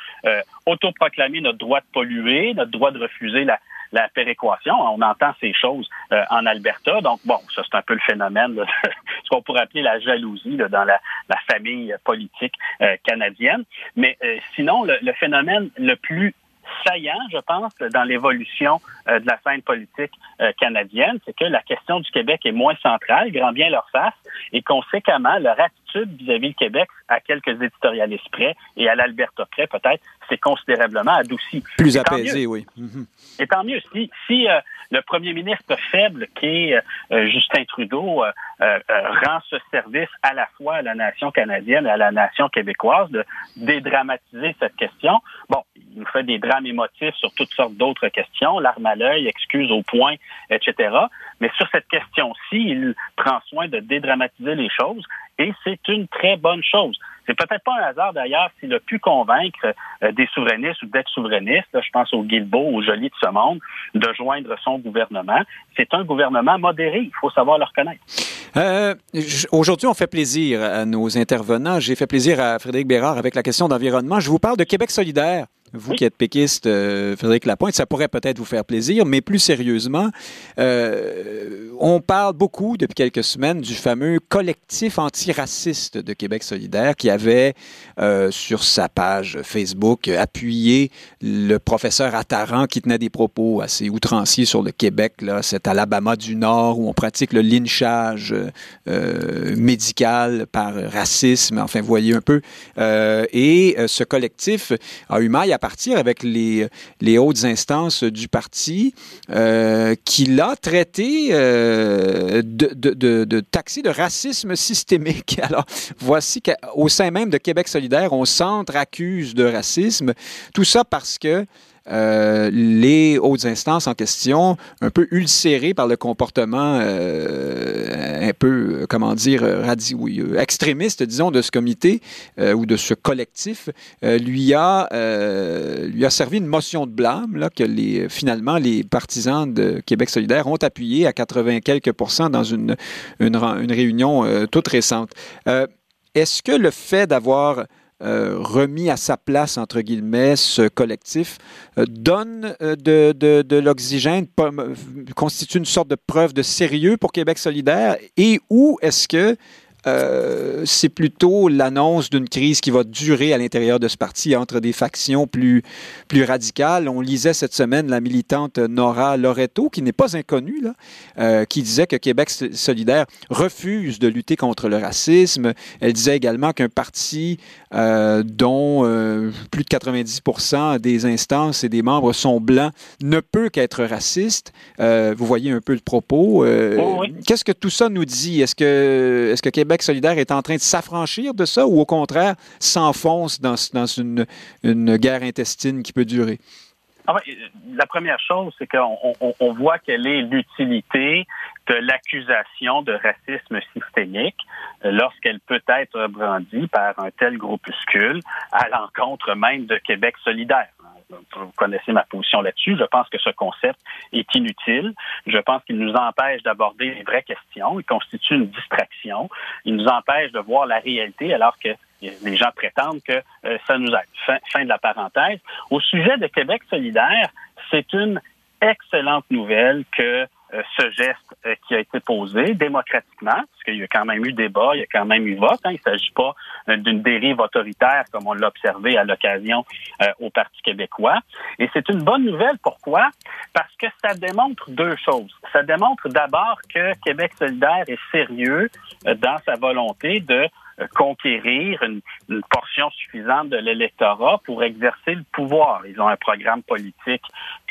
autoproclamer notre droit de polluer, notre droit de refuser la, la péréquation. On entend ces choses euh, en Alberta. Donc, bon, ça, c'est un peu le phénomène, ce qu'on pourrait appeler la jalousie dans la, famille politique euh, canadienne. Mais euh, sinon, le, phénomène le plus saillant, je pense, dans l'évolution euh, de la scène politique euh, canadienne, c'est que la question du Québec est moins centrale, grand bien leur face, et conséquemment, leur attitude vis-à-vis du Québec, à quelques éditorialistes près et à l'Alberta près, peut-être, c'est considérablement adouci. Plus apaisé, oui. Mhm. Et tant mieux. Si, si euh, le premier ministre faible, qui est Justin Trudeau, rend ce service à la fois à la nation canadienne et à la nation québécoise, de dédramatiser cette question, bon, il nous fait des drames émotifs sur toutes sortes d'autres questions, l'arme à l'œil, excuse au point, etc. Mais sur cette question-ci, il prend soin de dédramatiser les choses et c'est une très bonne chose. C'est peut-être pas un hasard d'ailleurs s'il a pu convaincre euh, des souverainistes ou d'ex-souverainistes, je pense au Guilbeault, au Joly de ce monde, de joindre son gouvernement. C'est un gouvernement modéré, il faut savoir le reconnaître. Euh, Aujourd'hui, on fait plaisir à nos intervenants. J'ai fait plaisir à Frédéric Bérard avec la question d'environnement. Je vous parle de Québec solidaire. Vous qui êtes péquiste, euh, Frédéric Lapointe, ça pourrait peut-être vous faire plaisir, mais plus sérieusement, euh, on parle beaucoup depuis quelques semaines du fameux collectif antiraciste de Québec solidaire qui avait euh, sur sa page Facebook appuyé le professeur Attaran qui tenait des propos assez outranciers sur le Québec, là, cet Alabama du Nord où on pratique le lynchage médical par racisme, enfin, voyez un peu. et ce collectif a eu maille à partir avec les, les hautes instances du parti, euh, qui l'a traité euh, de, de, de, de racisme systémique. Alors, voici qu'au sein même de Québec solidaire, on centre-accuse de racisme. Tout ça parce que euh, les hautes instances en question, un peu ulcérées par le comportement euh, un peu, comment dire, radi oui, extrémiste, disons, de ce comité euh, ou de ce collectif, lui, a, lui a servi une motion de blâme là, que finalement les partisans de Québec solidaire ont appuyé à 80 quelques pourcents dans une, une réunion toute récente. Est-ce que le fait d'avoir euh, remis à sa place, entre guillemets, ce collectif, euh, donne euh, de, l'oxygène, constitue une sorte de preuve de sérieux pour Québec solidaire, et où est-ce que euh, c'est plutôt l'annonce d'une crise qui va durer à l'intérieur de ce parti entre des factions plus, plus radicales. On lisait cette semaine la militante Nora Loreto, qui n'est pas inconnue, là, euh, qui disait que Québec solidaire refuse de lutter contre le racisme. Elle disait également qu'un parti euh, dont plus de 90% des instances et des membres sont blancs ne peut qu'être raciste. vous voyez un peu le propos. Oh, qu'est-ce que tout ça nous dit? Est-ce que, est-ce que Québec solidaire est en train de s'affranchir de ça ou au contraire s'enfonce dans, dans une, une guerre intestine qui peut durer? Ah la première chose, c'est qu'on on, voit quelle est l'utilité de l'accusation de racisme systémique lorsqu'elle peut être brandie par un tel groupuscule à l'encontre même de Québec solidaire vous connaissez ma position là-dessus. Je pense que ce concept est inutile. Je pense qu'il nous empêche d'aborder les vraies questions. Il constitue une distraction. Il nous empêche de voir la réalité alors que les gens prétendent que euh, ça nous aide. Fin, fin de la parenthèse. Au sujet de Québec solidaire, c'est une excellente nouvelle que ce geste euh, qui a été posé démocratiquement, parce qu'il y a quand même eu débat, il y a quand même eu vote. Hein, il ne s'agit pas euh, d'une dérive autoritaire comme on l'a observé à l'occasion au Parti québécois. Et c'est une bonne nouvelle. Pourquoi? Parce que ça démontre deux choses. Ça démontre d'abord que Québec solidaire est sérieux dans sa volonté de conquérir une, portion suffisante de l'électorat pour exercer le pouvoir. Ils ont un programme politique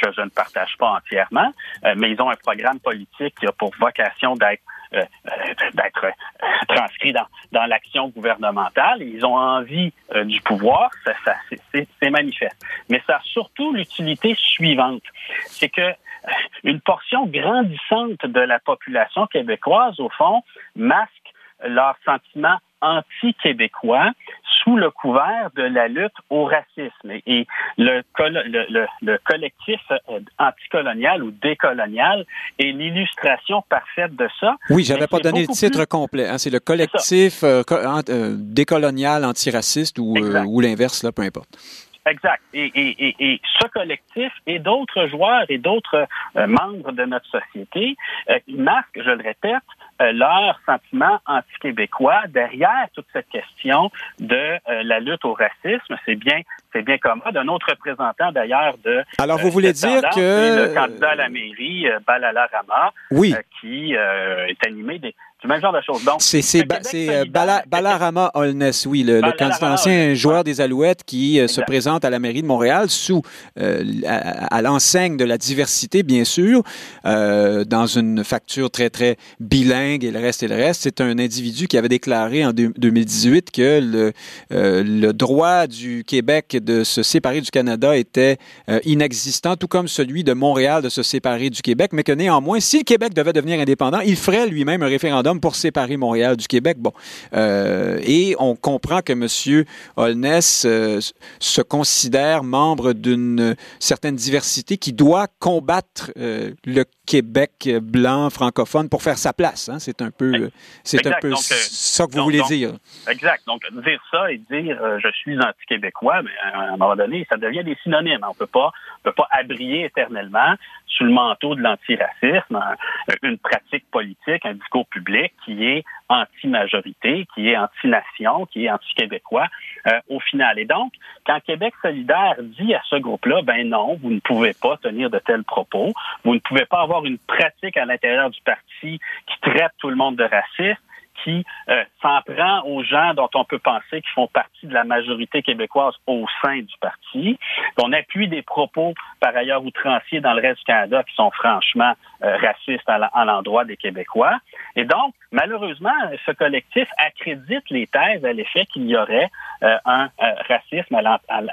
que je ne partage pas entièrement, euh, mais ils ont un programme politique qui a pour vocation d'être euh, euh, transcrit dans, l'action gouvernementale. Ils ont envie du pouvoir, c'est manifeste. Mais ça a surtout l'utilité suivante, c'est que une portion grandissante de la population québécoise, au fond, masque leur sentiment anti-québécois sous le couvert de la lutte au racisme. Et le, le, collectif euh, anticolonial ou décolonial est l'illustration parfaite de ça. Oui, j'avais pas donné le titre complet. Hein. C'est le collectif euh, euh, décolonial antiraciste ou, ou l'inverse, là, peu importe. Exact. Et, et, et, ce collectif et d'autres joueurs et d'autres membres de notre société masquent, je le répète, leur sentiment anti-québécois derrière toute cette question de euh, la lutte au racisme. C'est bien c'est bien commode. Un autre représentant d'ailleurs de. Alors vous voulez dire que le candidat à la mairie, Balala Rama, oui. qui est animé des du même genre de choses. Donc, c'est euh, Balarama Holness, oui, le, candidat ancien joueur des Alouettes qui euh, se présente à la mairie de Montréal sous euh, à, l'enseigne de la diversité, bien sûr, dans une facture très très bilingue et le reste et le reste. C'est un individu qui avait déclaré en 2018 que le, le droit du Québec de se séparer du Canada était inexistant, tout comme celui de Montréal de se séparer du Québec, mais que néanmoins, si le Québec devait devenir indépendant, il ferait lui-même un référendum pour séparer Montréal du Québec. Bon, euh, et on comprend que M. Holness euh, se considère membre d'une certaine diversité qui doit combattre euh, le Québec blanc francophone pour faire sa place. Hein. C'est un peu, c'est un peu ça que vous voulez dire. Exact. Donc dire ça et dire je suis anti-québécois, mais à un moment donné, ça devient des synonymes. On peut pas, on peut pas abrier éternellement sous le manteau de l'antiracisme une pratique politique, un discours public qui est anti-majorité, qui est anti-nation, qui est anti-québécois euh, au final. Et donc, quand Québec solidaire dit à ce groupe-là, ben non, vous ne pouvez pas tenir de tels propos, vous ne pouvez pas avoir une pratique à l'intérieur du parti qui traite tout le monde de raciste, qui euh, s'en prend aux gens dont on peut penser qu'ils font partie de la majorité québécoise au sein du parti. On appuie des propos, par ailleurs outranciers dans le reste du Canada, qui sont franchement euh, racistes à l'endroit des Québécois. Et donc, malheureusement, ce collectif accrédite les thèses à l'effet qu'il y aurait euh, un racisme à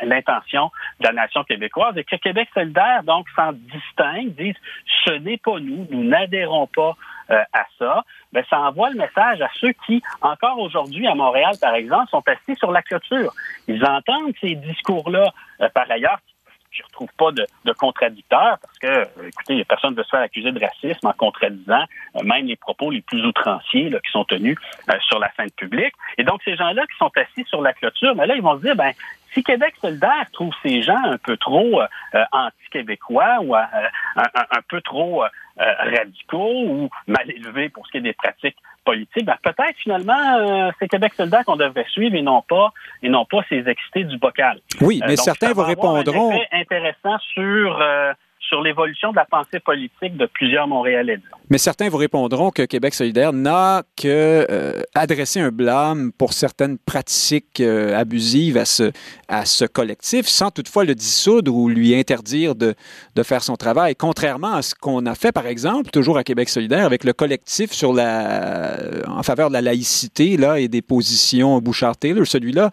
l'intention de la nation québécoise et que Québec solidaire, donc, s'en distingue, disent ce n'est pas nous, nous n'adhérons pas à ça ben, ça envoie le message à ceux qui, encore aujourd'hui à Montréal, par exemple, sont assis sur la clôture. Ils entendent ces discours-là. Euh, par ailleurs, je ne retrouve pas de, contradicteurs parce que, euh, écoutez, personne ne veut se faire accuser de racisme en contradisant euh, même les propos les plus outranciers là, qui sont tenus sur la scène publique. Et donc, ces gens-là qui sont assis sur la clôture, mais ben là, ils vont se dire, ben, si Québec solidaire trouve ces gens un peu trop anti-québécois ou un, peu trop euh, radicaux ou mal élevés pour ce qui est des pratiques politiques, ben peut-être finalement euh, c'est Québec soldat qu'on devrait suivre et non pas et non pas ces excités du bocal. Oui, mais euh, certains vous répondront. Un intéressant sur sur l'évolution de la pensée politique de plusieurs Montréalais. Mais certains vous répondront que Québec solidaire n'a que euh, adressé un blâme pour certaines pratiques euh, abusives à ce, collectif, sans toutefois le dissoudre ou lui interdire de, faire son travail, contrairement à ce qu'on a fait, par exemple, toujours à Québec solidaire, avec le collectif en faveur de la laïcité là, et des positions Bouchard-Taylor. Celui-là,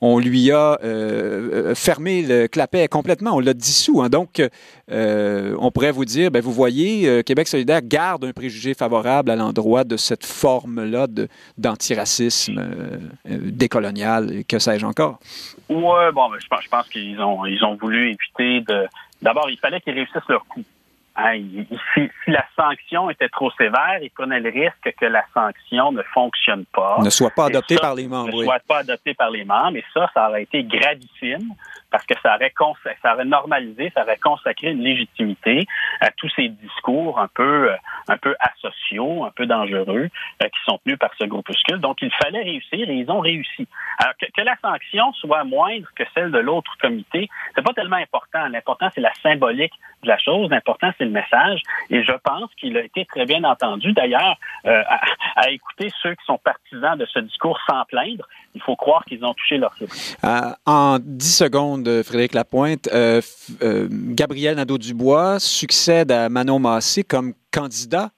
on lui a euh, fermé le clapet complètement, on l'a dissous. Hein. Donc, euh, on pourrait vous dire, ben, vous voyez, euh, Québec solidaire garde un préjugé favorable à l'endroit de cette forme-là d'antiracisme décolonial, que sais-je encore? Oui, bon, ben, je pense, qu'ils ont, ont voulu éviter de... D'abord, il fallait qu'ils réussissent leur coup. Hein, si, la sanction était trop sévère, il prenait le risque que la sanction ne fonctionne pas. Ne soit pas adoptée par les membres. Ne soit pas adoptée par les membres. Et ça, ça aurait été gravissime parce que ça aurait, normalisé, ça aurait consacré une légitimité à tous ces discours un peu, euh, un peu asociaux, un peu dangereux euh, qui sont tenus par ce groupuscule. Donc, il fallait réussir et ils ont réussi. Alors, que, la sanction soit moindre que celle de l'autre comité, c'est pas tellement important. L'important, c'est la symbolique de la chose. L'important, c'est le message. Et je pense qu'il a été très bien entendu. D'ailleurs, euh, à, écouter ceux qui sont partisans de ce discours sans plaindre, il faut croire qu'ils ont touché leur cible. En 10 secondes, Frédéric Lapointe, euh, Gabriel Nadeau-Dubois succède à Manon Massé comme candidat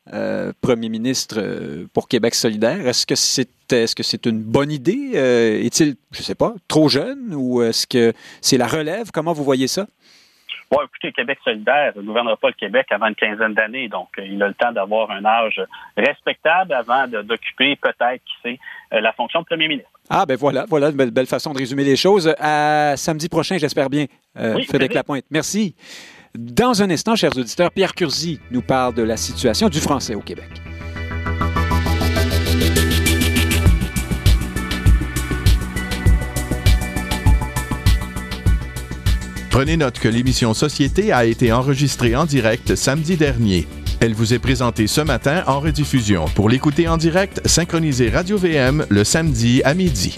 premier ministre pour Québec solidaire. Est-ce que c'est est-ce que c'est une bonne idée? Est-il, je ne sais pas, trop jeune ou est-ce que c'est la relève? Comment vous voyez ça? Bon, écoutez, Québec solidaire ne gouvernera pas le Québec avant une quinzaine d'années, donc euh, il a le temps d'avoir un âge respectable avant d'occuper peut-être, qui sait, euh, la fonction de premier ministre. Ah, ben voilà, voilà une belle, façon de résumer les choses. À samedi prochain, j'espère bien, euh, Frédéric Lapointe. Merci. Dans un instant, chers auditeurs, Pierre Curzi nous parle de la situation du français au Québec. Prenez note que l'émission Société a été enregistrée en direct samedi dernier. Elle vous est présentée ce matin en rediffusion. Pour l'écouter en direct, synchronisez Radio VM le samedi à midi.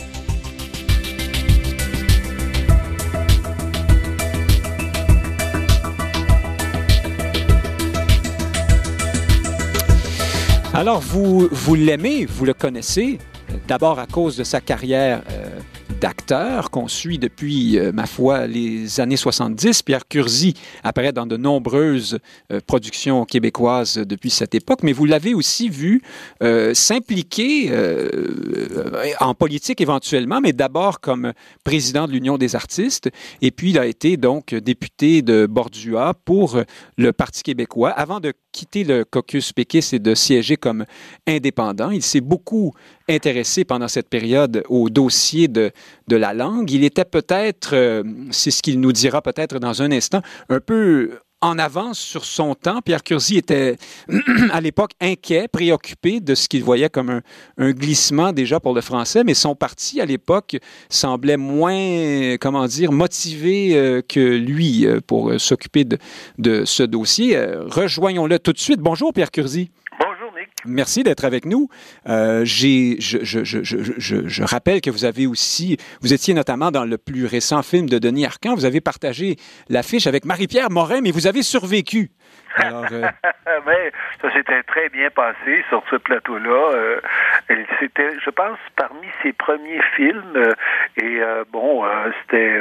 Alors, vous, l'aimez, vous le connaissez, d'abord à cause de sa carrière euh, d'acteur qu'on suit depuis, euh, ma foi, les années 70. Pierre Curzi apparaît dans de nombreuses euh, productions québécoises depuis cette époque, mais vous l'avez aussi vu euh, s'impliquer en politique éventuellement, mais d'abord comme président de l'Union des artistes, et puis il a été donc député de Bordua pour le Parti québécois avant de quitter le caucus péquiste et de siéger comme indépendant. Il s'est beaucoup intéressé pendant cette période au dossier de, de la langue. Il était peut-être, euh, c'est ce qu'il nous dira peut-être dans un instant, un peu en avance sur son temps. Pierre Curzi était à l'époque inquiet, préoccupé de ce qu'il voyait comme un, glissement déjà pour le français, mais son parti à l'époque semblait moins, comment dire, motivé euh, que lui euh, pour s'occuper de, de, ce dossier. Rejoignons-le tout de suite. Bonjour Pierre Curzi. Merci d'être avec nous. Euh, je, je, rappelle que vous avez aussi, vous étiez notamment dans le plus récent film de Denis Arcand. Vous avez partagé l'affiche avec Marie-Pierre Morin, mais vous avez survécu. Alors, euh... Mais ça s'était très bien passé sur ce plateau-là. Euh, c'était, je pense, parmi ses premiers films. Euh, et euh, bon, c'était,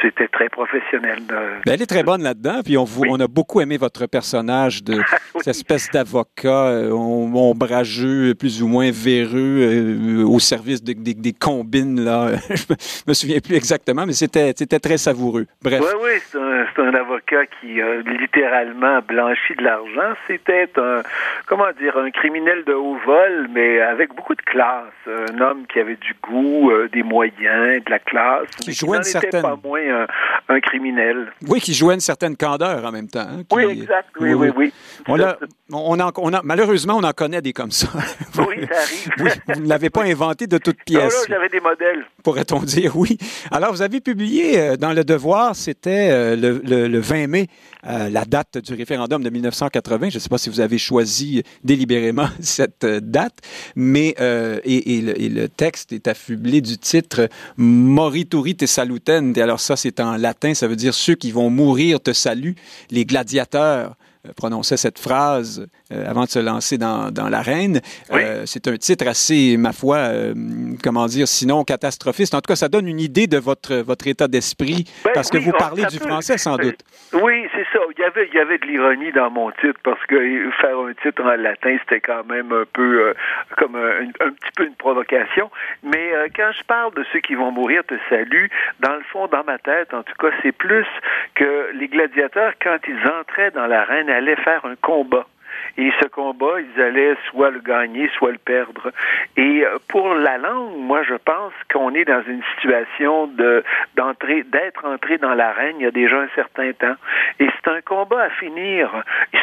c'était très professionnel. Ben, elle est très bonne là-dedans. Puis on, vous, on a beaucoup aimé votre personnage de cette espèce d'avocat ombrageux, plus ou moins véreux, au service de, des combines. Là. je me souviens plus exactement, mais c'était, c'était très savoureux. Bref. Oui, oui, c'est un, c'est un avocat qui littéralement blanchi de l'argent. C'était un, comment dire, un criminel de haut vol, mais avec beaucoup de classe. Un homme qui avait du goût, euh, des moyens, de la classe. Qui jouait une certaine... pas moins un, criminel. Oui, qui jouait une certaine candeur en même temps. Hein, oui, exact. Oui, oui, oui. On, a, on, a, on a, malheureusement, on en connaît des comme ça. oui, ça arrive. vous ne l'avez pas inventé de toutes pièces. j'avais des modèles. Pourrait-on dire, oui. Alors, vous avez publié euh, dans Le Devoir, c'était euh, le, le, le, 20 mai, la date du référendum de 1980. Je ne sais pas si vous avez choisi délibérément cette date, mais euh, et, le, texte est affublé du titre Morituri te saluten. Et alors ça, c'est en latin, ça veut dire ceux qui vont mourir te saluent, les gladiateurs euh, prononçait cette phrase euh, avant de se lancer dans, dans l'arène. Oui. Euh, c'est un titre assez, ma foi, euh, comment dire, sinon catastrophiste. En tout cas, ça donne une idée de votre, votre état d'esprit, ben, parce que vous parlez du peut... français, sans doute. Oui, c'est ça. Il y, avait, il y avait de l'ironie dans mon titre, parce que faire un titre en latin, c'était quand même un peu comme un, un, petit peu une provocation. Mais quand je parle de ceux qui vont mourir te saluent, dans le fond, dans ma tête, en tout cas, c'est plus que les gladiateurs, quand ils entraient dans l'arène, allaient faire un combat. Et ce combat, ils allaient soit le gagner, soit le perdre. Et pour la langue, moi, je pense qu'on est dans une situation de d'être entré dans l'arène il y a déjà un certain temps. Et c'est un combat à finir.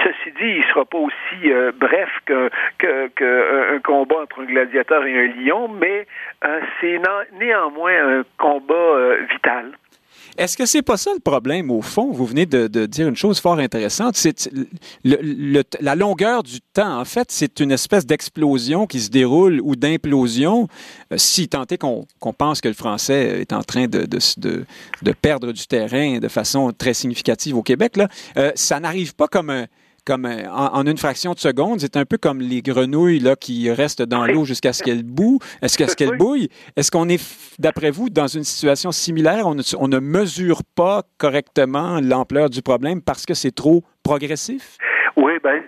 Ceci dit, il sera pas aussi euh, bref que, que, que, un combat entre un gladiateur et un lion, mais euh, c'est néanmoins un combat euh, vital. Est-ce que c'est pas ça le problème au fond? Vous venez de, dire une chose fort intéressante. C'est la longueur du temps. En fait, c'est une espèce d'explosion qui se déroule ou d'implosion. Euh, si tant est qu'on qu pense que le français est en train de, perdre du terrain de façon très significative au Québec, euh, ça n'arrive pas comme un comme en, en, une fraction de seconde. C'est un peu comme les grenouilles là, qui restent dans l'eau jusqu'à ce qu'elles bouent. Est-ce qu'elles bouillent? Est-ce qu'on est, d'après vous, dans une situation similaire? On ne, on ne mesure pas correctement l'ampleur du problème parce que c'est trop progressif? Oui, ben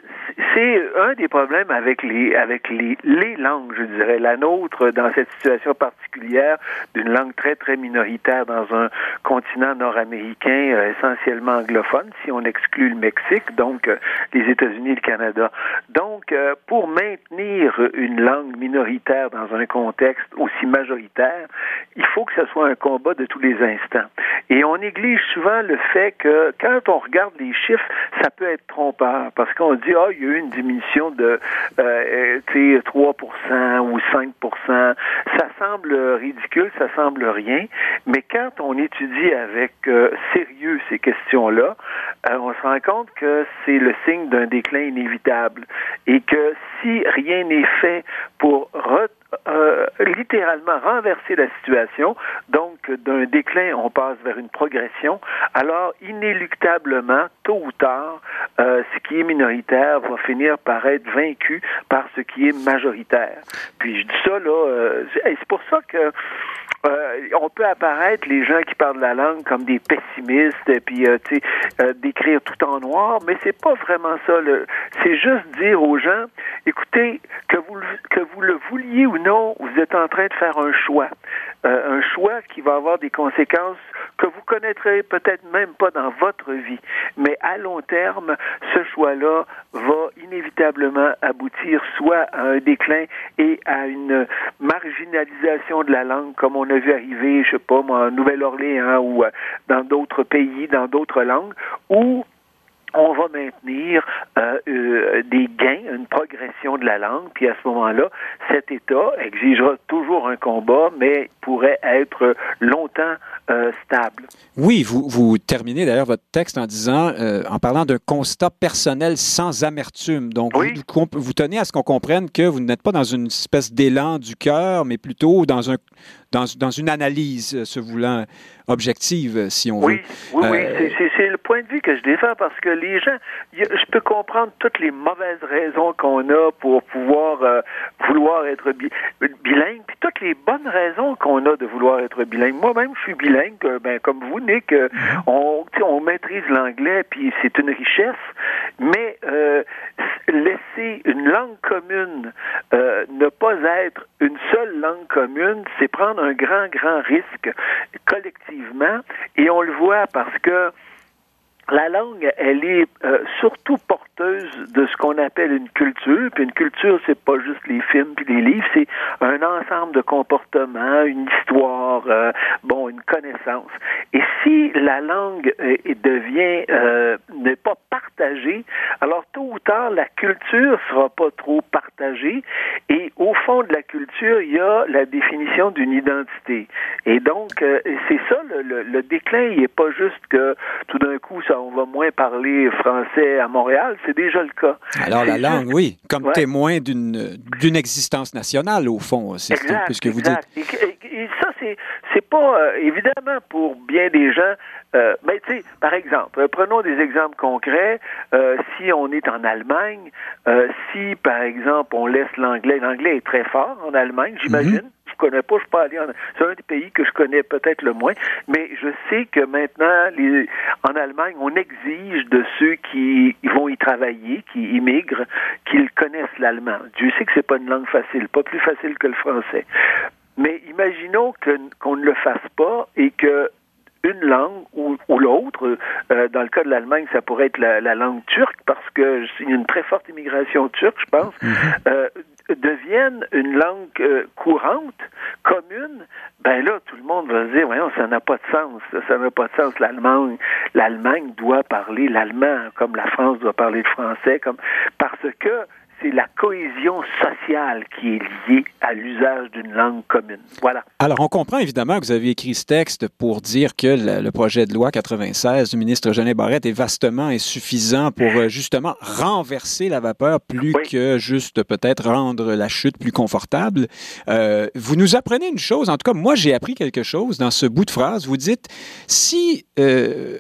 c'est un des problèmes avec les avec les, les langues, je dirais, la nôtre dans cette situation particulière d'une langue très très minoritaire dans un continent nord-américain euh, essentiellement anglophone, si on exclut le Mexique, donc euh, les États-Unis et le Canada. Donc, euh, pour maintenir une langue minoritaire dans un contexte aussi majoritaire, il faut que ce soit un combat de tous les instants. Et on néglige souvent le fait que quand on regarde les chiffres, ça peut être trompeur parce qu'on dit ah il y a une diminution de euh, 3 ou 5 Ça semble ridicule, ça semble rien, mais quand on étudie avec euh, sérieux ces questions-là, euh, on se rend compte que c'est le signe d'un déclin inévitable. Et que si rien n'est fait pour euh, littéralement renverser la situation. Donc, d'un déclin, on passe vers une progression. Alors, inéluctablement, tôt ou tard, euh, ce qui est minoritaire va finir par être vaincu par ce qui est majoritaire. Puis je dis ça là, euh, c'est pour ça que on peut apparaître les gens qui parlent la langue comme des pessimistes et puis tu d'écrire tout en noir, mais c'est pas vraiment ça. C'est juste dire aux gens, écoutez que vous le vouliez ou non, vous êtes en train de faire un choix, un choix qui va avoir des conséquences que vous connaîtrez peut-être même pas dans votre vie, mais à long terme, ce choix-là va inévitablement aboutir soit à un déclin et à une marginalisation de la langue, comme on a vu arriver, je sais pas moi, en Nouvelle-Orléans ou euh, dans d'autres pays, dans d'autres langues, ou on va maintenir euh, euh, des gains, une progression de la langue, puis à ce moment-là, cet État exigera toujours un combat, mais pourrait être longtemps euh, stable. Oui, vous, vous terminez d'ailleurs votre texte en disant, en parlant d'un constat personnel sans amertume. Donc, vous, vous, tenez à ce qu'on comprenne que vous n'êtes pas dans une espèce d'élan du cœur, mais plutôt dans un dans, dans une analyse se voulant objective, si on veut. Oui, oui, c'est le point de vue que je défends parce que les gens, je peux comprendre toutes les mauvaises raisons qu'on a pour pouvoir euh, vouloir être bilingue, puis toutes les bonnes raisons qu'on a de vouloir être bilingue. Moi-même, je suis bilingue, euh, ben, comme vous, Nick, euh, mm-hmm. on, on maîtrise l'anglais, puis c'est une richesse, mais laisser une langue commune ne pas être une seule langue commune, c'est prendre un grand, grand risque collectivement, et on le voit parce que la langue, elle est euh, surtout porteuse de ce qu'on appelle une culture. Puis une culture, c'est pas juste les films puis les livres, c'est un ensemble de comportements, une histoire, euh, bon, une connaissance. Et si la langue euh, devient n'est pas partagée, alors tôt ou tard la culture sera pas trop partagée. Et au fond de la culture, il y a la définition d'une identité. Et donc c'est ça le, le, déclin. Il n'est pas juste que tout d'un coup on va moins parler français à Montréal, c'est déjà le cas. Alors la langue, oui, comme témoin d'une d'une existence nationale au fond, c'est ce que vous dites. Et, ça, c'est c'est pas euh, évidemment pour bien des gens. Euh, mais tu sais, par exemple, prenons des exemples concrets. Euh, si on est en Allemagne, si par exemple on laisse l'anglais, l'anglais est très fort en Allemagne, j'imagine. Mm-hmm connais pas, je suis pas allé en... C'est un des pays que je connais peut-être le moins, mais je sais que maintenant, les... en Allemagne, on exige de ceux qui vont y travailler, qui immigrent, qu'ils connaissent l'allemand. Dieu sait que c'est pas une langue facile, pas plus facile que le français. Mais imaginons qu'on ne le fasse pas et que une langue ou, ou l'autre. Euh, dans le cas de l'Allemagne, ça pourrait être la, la langue turque parce que y a une très forte immigration turque, je pense. Mhm. euh, devienne une langue euh, courante, commune, ben là, tout le monde va se dire, voyons, ça n'a pas de sens, ça n'a pas de sens. L'Allemagne, l'Allemagne doit parler l'allemand, comme la France doit parler le français, comme parce que c'est la cohésion sociale qui est liée à l'usage d'une langue commune. Voilà. Alors, on comprend évidemment que vous avez écrit ce texte pour dire que le, projet de loi 96 du ministre Genet Barrette est vastement insuffisant pour euh, justement renverser la vapeur plus que juste peut-être rendre la chute plus confortable. Euh, vous nous apprenez une chose, en tout cas, moi j'ai appris quelque chose dans ce bout de phrase. Vous dites, si euh,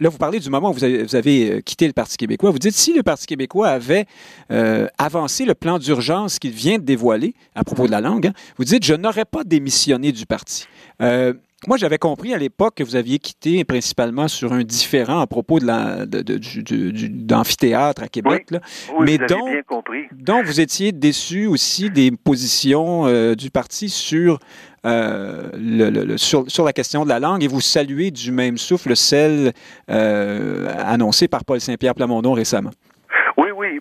là, vous parlez du moment où vous avez, euh, quitté le Parti québécois. Vous dites si le Parti québécois avait euh, avancé le plan d'urgence qu'il vient de dévoiler à propos de la langue, hein, vous dites je n'aurais pas démissionné du parti. Euh, moi, j'avais compris à l'époque que vous aviez quitté principalement sur un différent à propos de l'amphithéâtre à Québec. Oui, mais vous donc, bien compris. donc, vous étiez déçu aussi des positions du parti sur euh, sur, la question de la langue et vous saluez du même souffle celle euh, annoncée par Paul Saint-Pierre Plamondon récemment.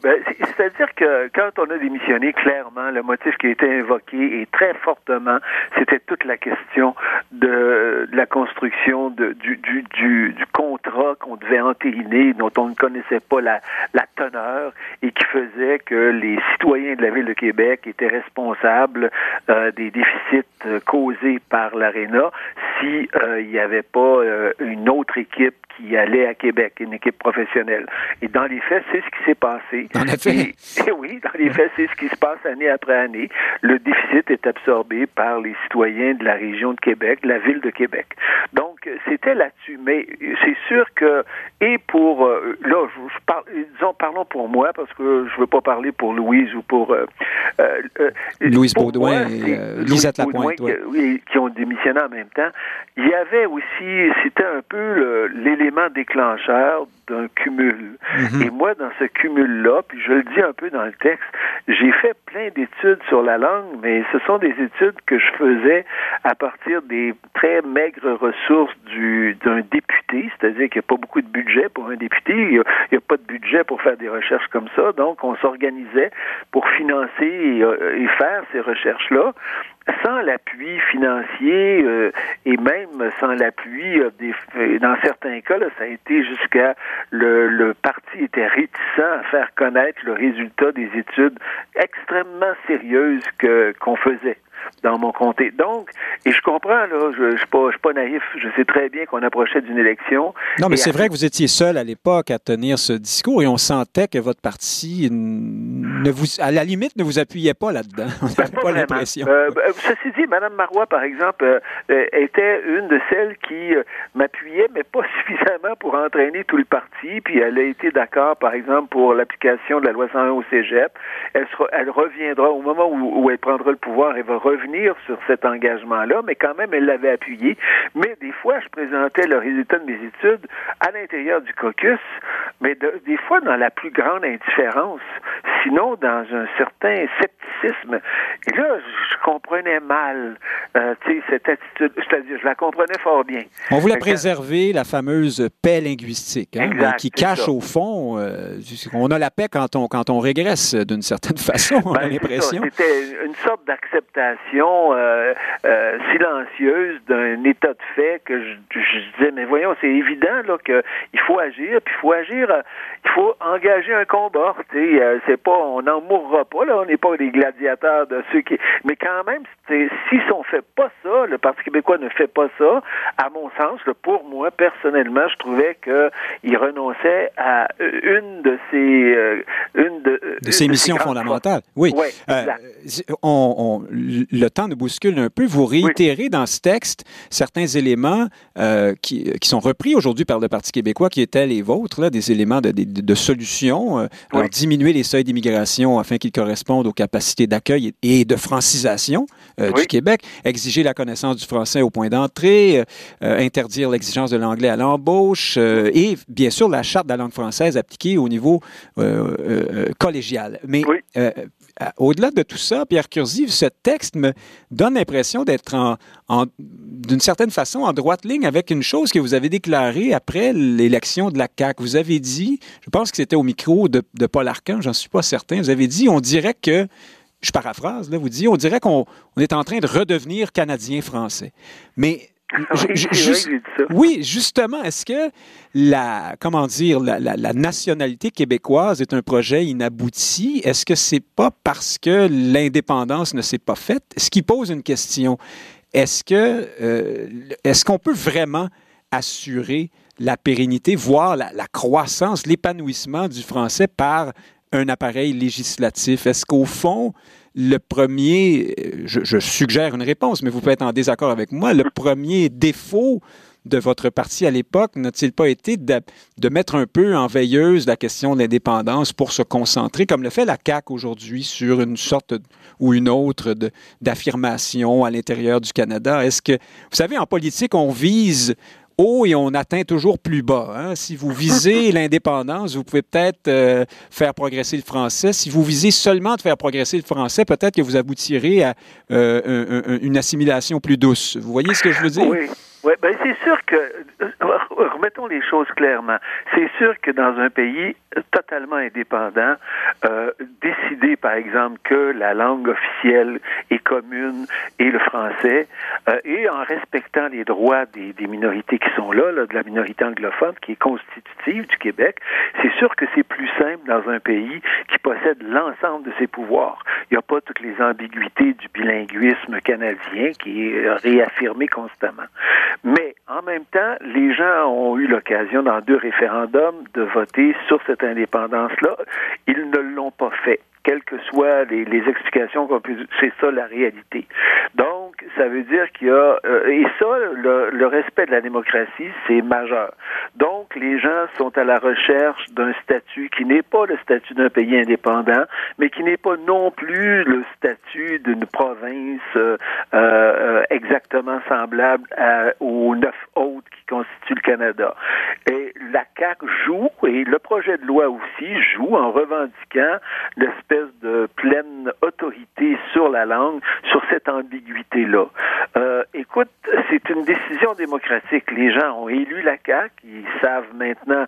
Ben, c'est-à-dire que quand on a démissionné, clairement, le motif qui a été invoqué et très fortement, c'était toute la question de, la construction de, du, du, du, du, contrat qu'on devait entériner, dont on ne connaissait pas la, la teneur et qui faisait que les citoyens de la ville de Québec étaient responsables euh, des déficits causés par l'ARENA si il n'y avait pas une autre équipe qui allait à Québec, une équipe professionnelle. Et dans les faits, c'est ce qui s'est passé. En effet. Et, oui, dans les faits, c'est ce qui se passe année après année. Le déficit est absorbé par les citoyens de la région de Québec, la ville de Québec. Donc, c'était là-dessus. Mais c'est sûr que, et pour, euh, là, je, parle, disons, parlons pour moi, parce que je veux pas parler pour Louise ou pour... Euh, euh, Louise Baudouin et Lisette Lapointe. oui, qui ont démissionné en même temps. Il y avait aussi, c'était un peu l'élément déclencheur d'un cumul. Mhm. Et moi, dans ce cumul-là, puis je le dis un peu dans le texte, j'ai fait plein d'études sur la langue, mais ce sont des études que je faisais à partir des très maigres ressources du d'un député, c'est-à-dire qu'il n'y a pas beaucoup de budget pour un député, il n'y a, pas de budget pour faire des recherches comme ça, donc on s'organisait pour financer et, euh, faire ces recherches-là sans l'appui financier euh, et même sans l'appui euh, des dans certains cas ça a été jusqu'à le, le parti était réticent à faire connaître le résultat des études extrêmement sérieuses qu'on faisait dans mon comté. Donc, et je comprends, là, je ne suis, pas, pas naïf, je sais très bien qu'on approchait d'une élection. Non, mais c'est vrai que vous étiez seul à l'époque à tenir ce discours et on sentait que votre parti, ne vous, à la limite, ne vous appuyait pas là-dedans. On n'avait ben, pas, l'impression. Euh, ben, ceci dit, Mme Marois, par exemple, euh, euh, était une de celles qui m'appuyait, mais pas suffisamment pour entraîner tout le parti. Puis elle a été d'accord, par exemple, pour l'application de la loi 101 au cégep. Elle, sera, elle reviendra au moment où, où elle prendra le pouvoir, elle va revenir sur cet engagement-là, mais quand même, elle l'avait appuyé. Mais des fois, je présentais le résultat de mes études à l'intérieur du caucus, mais des fois dans la plus grande indifférence, sinon dans un certain scepticisme. Et là, je comprenais mal euh, cette attitude, c'est-à-dire, je la comprenais fort bien. On voulait préserver la fameuse paix linguistique, hein, qui cache au fond, euh, on a la paix quand on, quand on régresse d'une certaine façon, on a ben, l'impression. C'était une sorte d'acceptation euh, euh, silencieuse d'un état de fait que je, disais, mais voyons, c'est évident là qu'il faut agir, puis il faut agir, euh, il faut engager un combat. Tu sais, c'est pas, on n'en mourra pas là, on n'est pas des gladiateurs de ceux qui, mais quand même, si on fait pas ça, le Parti québécois ne fait pas ça, à mon sens, pour moi personnellement, je trouvais que il renonçait à une de ses, une de, de ses missions fondamentales. Oui. on, on le temps nous bouscule un peu. Vous réitérez dans ce texte certains éléments euh, qui, qui, sont repris aujourd'hui par le Parti québécois, qui étaient les vôtres, là, des éléments de, de, de solutions. Euh, diminuer les seuils d'immigration afin qu'ils correspondent aux capacités d'accueil et de francisation euh, du Québec, exiger la connaissance du français au point d'entrée, interdire l'exigence de l'anglais à l'embauche et, bien sûr, la charte de la langue française appliquée au niveau collégial. Mais au-delà de tout ça, Pierre Curzi, ce texte me donne l'impression d'être d'une certaine façon en droite ligne avec une chose que vous avez déclarée après l'élection de la CAQ. Vous avez dit, je pense que c'était au micro de, Paul Arcan, j'en suis pas certain, vous avez dit, on dirait que je paraphrase, là, vous dites, on dirait qu'on est en train de redevenir Canadien-Français. Mais oui, justement, est-ce que la, comment dire, la, nationalité québécoise est un projet inabouti? Est-ce que c'est pas parce que l'indépendance ne s'est pas faite? Ce qui pose une question. Est-ce que, euh, est-ce qu'on peut vraiment assurer la pérennité, voire la croissance, l'épanouissement du français par un appareil législatif? Est-ce qu'au fond, le premier, je, suggère une réponse, mais vous pouvez être en désaccord avec moi, le premier défaut de votre parti à l'époque n'a-t-il pas été de, mettre un peu en veilleuse la question de l'indépendance pour se concentrer, comme le fait la CAQ aujourd'hui, sur une sorte ou une autre d'affirmation à l'intérieur du Canada? Est-ce que, vous savez, en politique, on vise haut et on atteint toujours plus bas. Hein. Si vous visez l'indépendance, vous pouvez peut-être euh, faire progresser le français. Si vous visez seulement de faire progresser le français, peut-être que vous aboutirez à euh, une assimilation plus douce. Vous voyez ce que je veux dire? Oui. Oui, ben c'est sûr que, remettons les choses clairement, c'est sûr que dans un pays totalement indépendant, euh, décider par exemple que la langue officielle est commune et le français, euh, et en respectant les droits des, des minorités qui sont là, là, de la minorité anglophone qui est constitutive du Québec, c'est sûr que c'est plus simple dans un pays qui possède l'ensemble de ses pouvoirs. Il n'y a pas toutes les ambiguïtés du bilinguisme canadien qui est réaffirmé constamment. Mais en même temps, les gens ont eu l'occasion dans deux référendums de voter sur cette indépendance-là. Ils ne l'ont pas fait quelles que soient les, explications qu'on c'est ça la réalité. Donc, ça veut dire qu'il y a euh, et ça, le, respect de la démocratie, c'est majeur. Donc, les gens sont à la recherche d'un statut qui n'est pas le statut d'un pays indépendant, mais qui n'est pas non plus le statut d'une province euh, euh, exactement semblable aux neuf autres qui constituent le Canada. Et la CAC joue et le projet de loi aussi joue en revendiquant l'espèce de pleine autorité sur la langue, sur cette Euh, écoute, c'est une décision démocratique. Les gens ont élu la CAQ, ils savent maintenant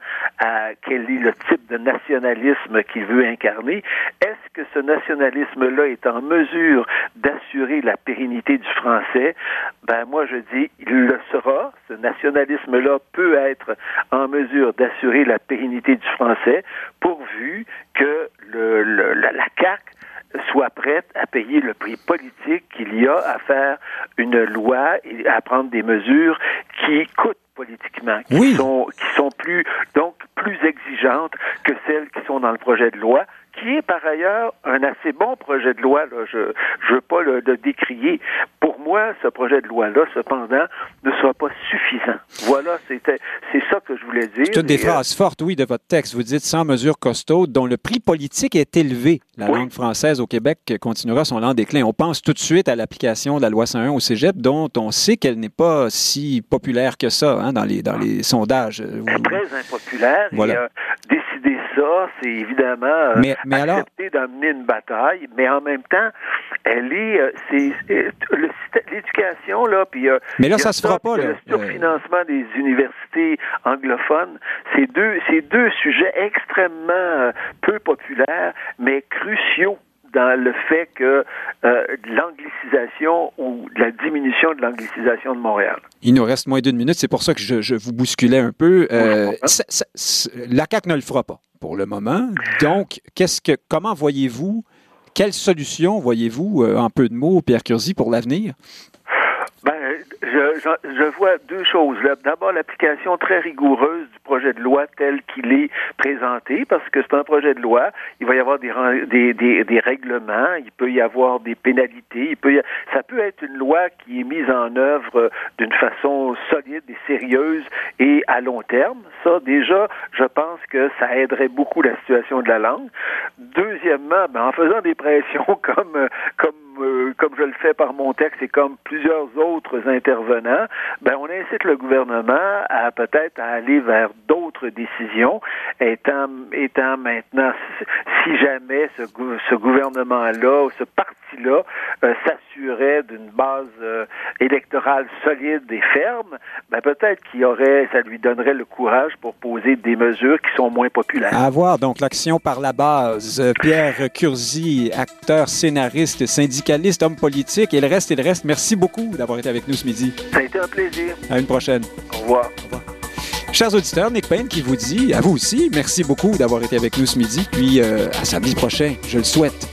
quel est le type de nationalisme qu'il veut incarner. Est-ce que ce nationalisme-là est en mesure d'assurer la pérennité du français? Ben moi je dis, il le sera. Ce nationalisme-là peut être en mesure d'assurer la pérennité du français, pourvu que la, la CAQ soit prête à payer le prix politique qu'il y a à faire une loi et à prendre des mesures qui coûtent politiquement, qui sont qui sont plus donc plus exigeantes que celles qui sont dans le projet de loi qui est par ailleurs un assez bon projet de loi. Là. Je ne veux pas le, le, décrier. Pour moi, ce projet de loi-là, cependant, ne sera pas suffisant. Voilà, c'était c'est ça que je voulais dire. Toutes des et, phrases euh... fortes, oui, de votre texte. Vous dites sans mesure costaud, dont le prix politique est élevé. La oui. langue française au Québec continuera son lent déclin. On pense tout de suite à l'application de la loi 101 au cégep, dont on sait qu'elle n'est pas si populaire que ça hein, dans, les, dans les sondages. Très impopulaire. Voilà. Et, euh, ça, c'est évidemment euh, mais, mais accepter d'amener une bataille, mais en même temps, elle est, euh, c'est l'éducation là, puis euh, mais là ça se fera pas le surfinancement des universités anglophones, c'est deux, c'est deux sujets extrêmement peu populaires, mais cruciaux dans le fait que euh, l'anglicisation ou la diminution de l'anglicisation de Montréal. Il nous reste moins d'une minute, c'est pour ça que je, je, vous bousculais un peu. Euh, ça, ça, la CAQ ne le fera pas pour le moment. Donc, qu'est-ce que, comment voyez-vous, quelle solution voyez-vous, euh, en peu de mots, Pierre Curzi, pour l'avenir? Je, je, je, vois deux choses. D'abord, l'application très rigoureuse du projet de loi tel qu'il est présenté, parce que c'est un projet de loi. Il va y avoir des, des, des, des, règlements, il peut y avoir des pénalités, il peut y... ça peut être une loi qui est mise en œuvre d'une façon solide et sérieuse et à long terme. Ça, déjà, je pense que ça aiderait beaucoup la situation de la langue. Deuxièmement, ben, en faisant des pressions comme, comme euh, comme je le fais par mon texte et comme plusieurs autres intervenants, ben on incite le gouvernement à peut-être aller vers d'autres décisions, étant maintenant si jamais ce, gouvernement-là ou ce parti-là euh, s'assurait d'une base euh, électorale solide et ferme, ben peut-être qu'il aurait, ça lui donnerait le courage pour poser des mesures qui sont moins populaires. À voir donc l'action par la base. Pierre Curzi, acteur, scénariste, syndicaliste, homme politique, et le reste et le reste. Merci beaucoup d'avoir été avec nous ce midi. Ça a été un plaisir. À une prochaine. Au revoir. Au revoir. Chers auditeurs, Nick Payne qui vous dit, à vous aussi, merci beaucoup d'avoir été avec nous ce midi, puis euh, à samedi prochain, je le souhaite.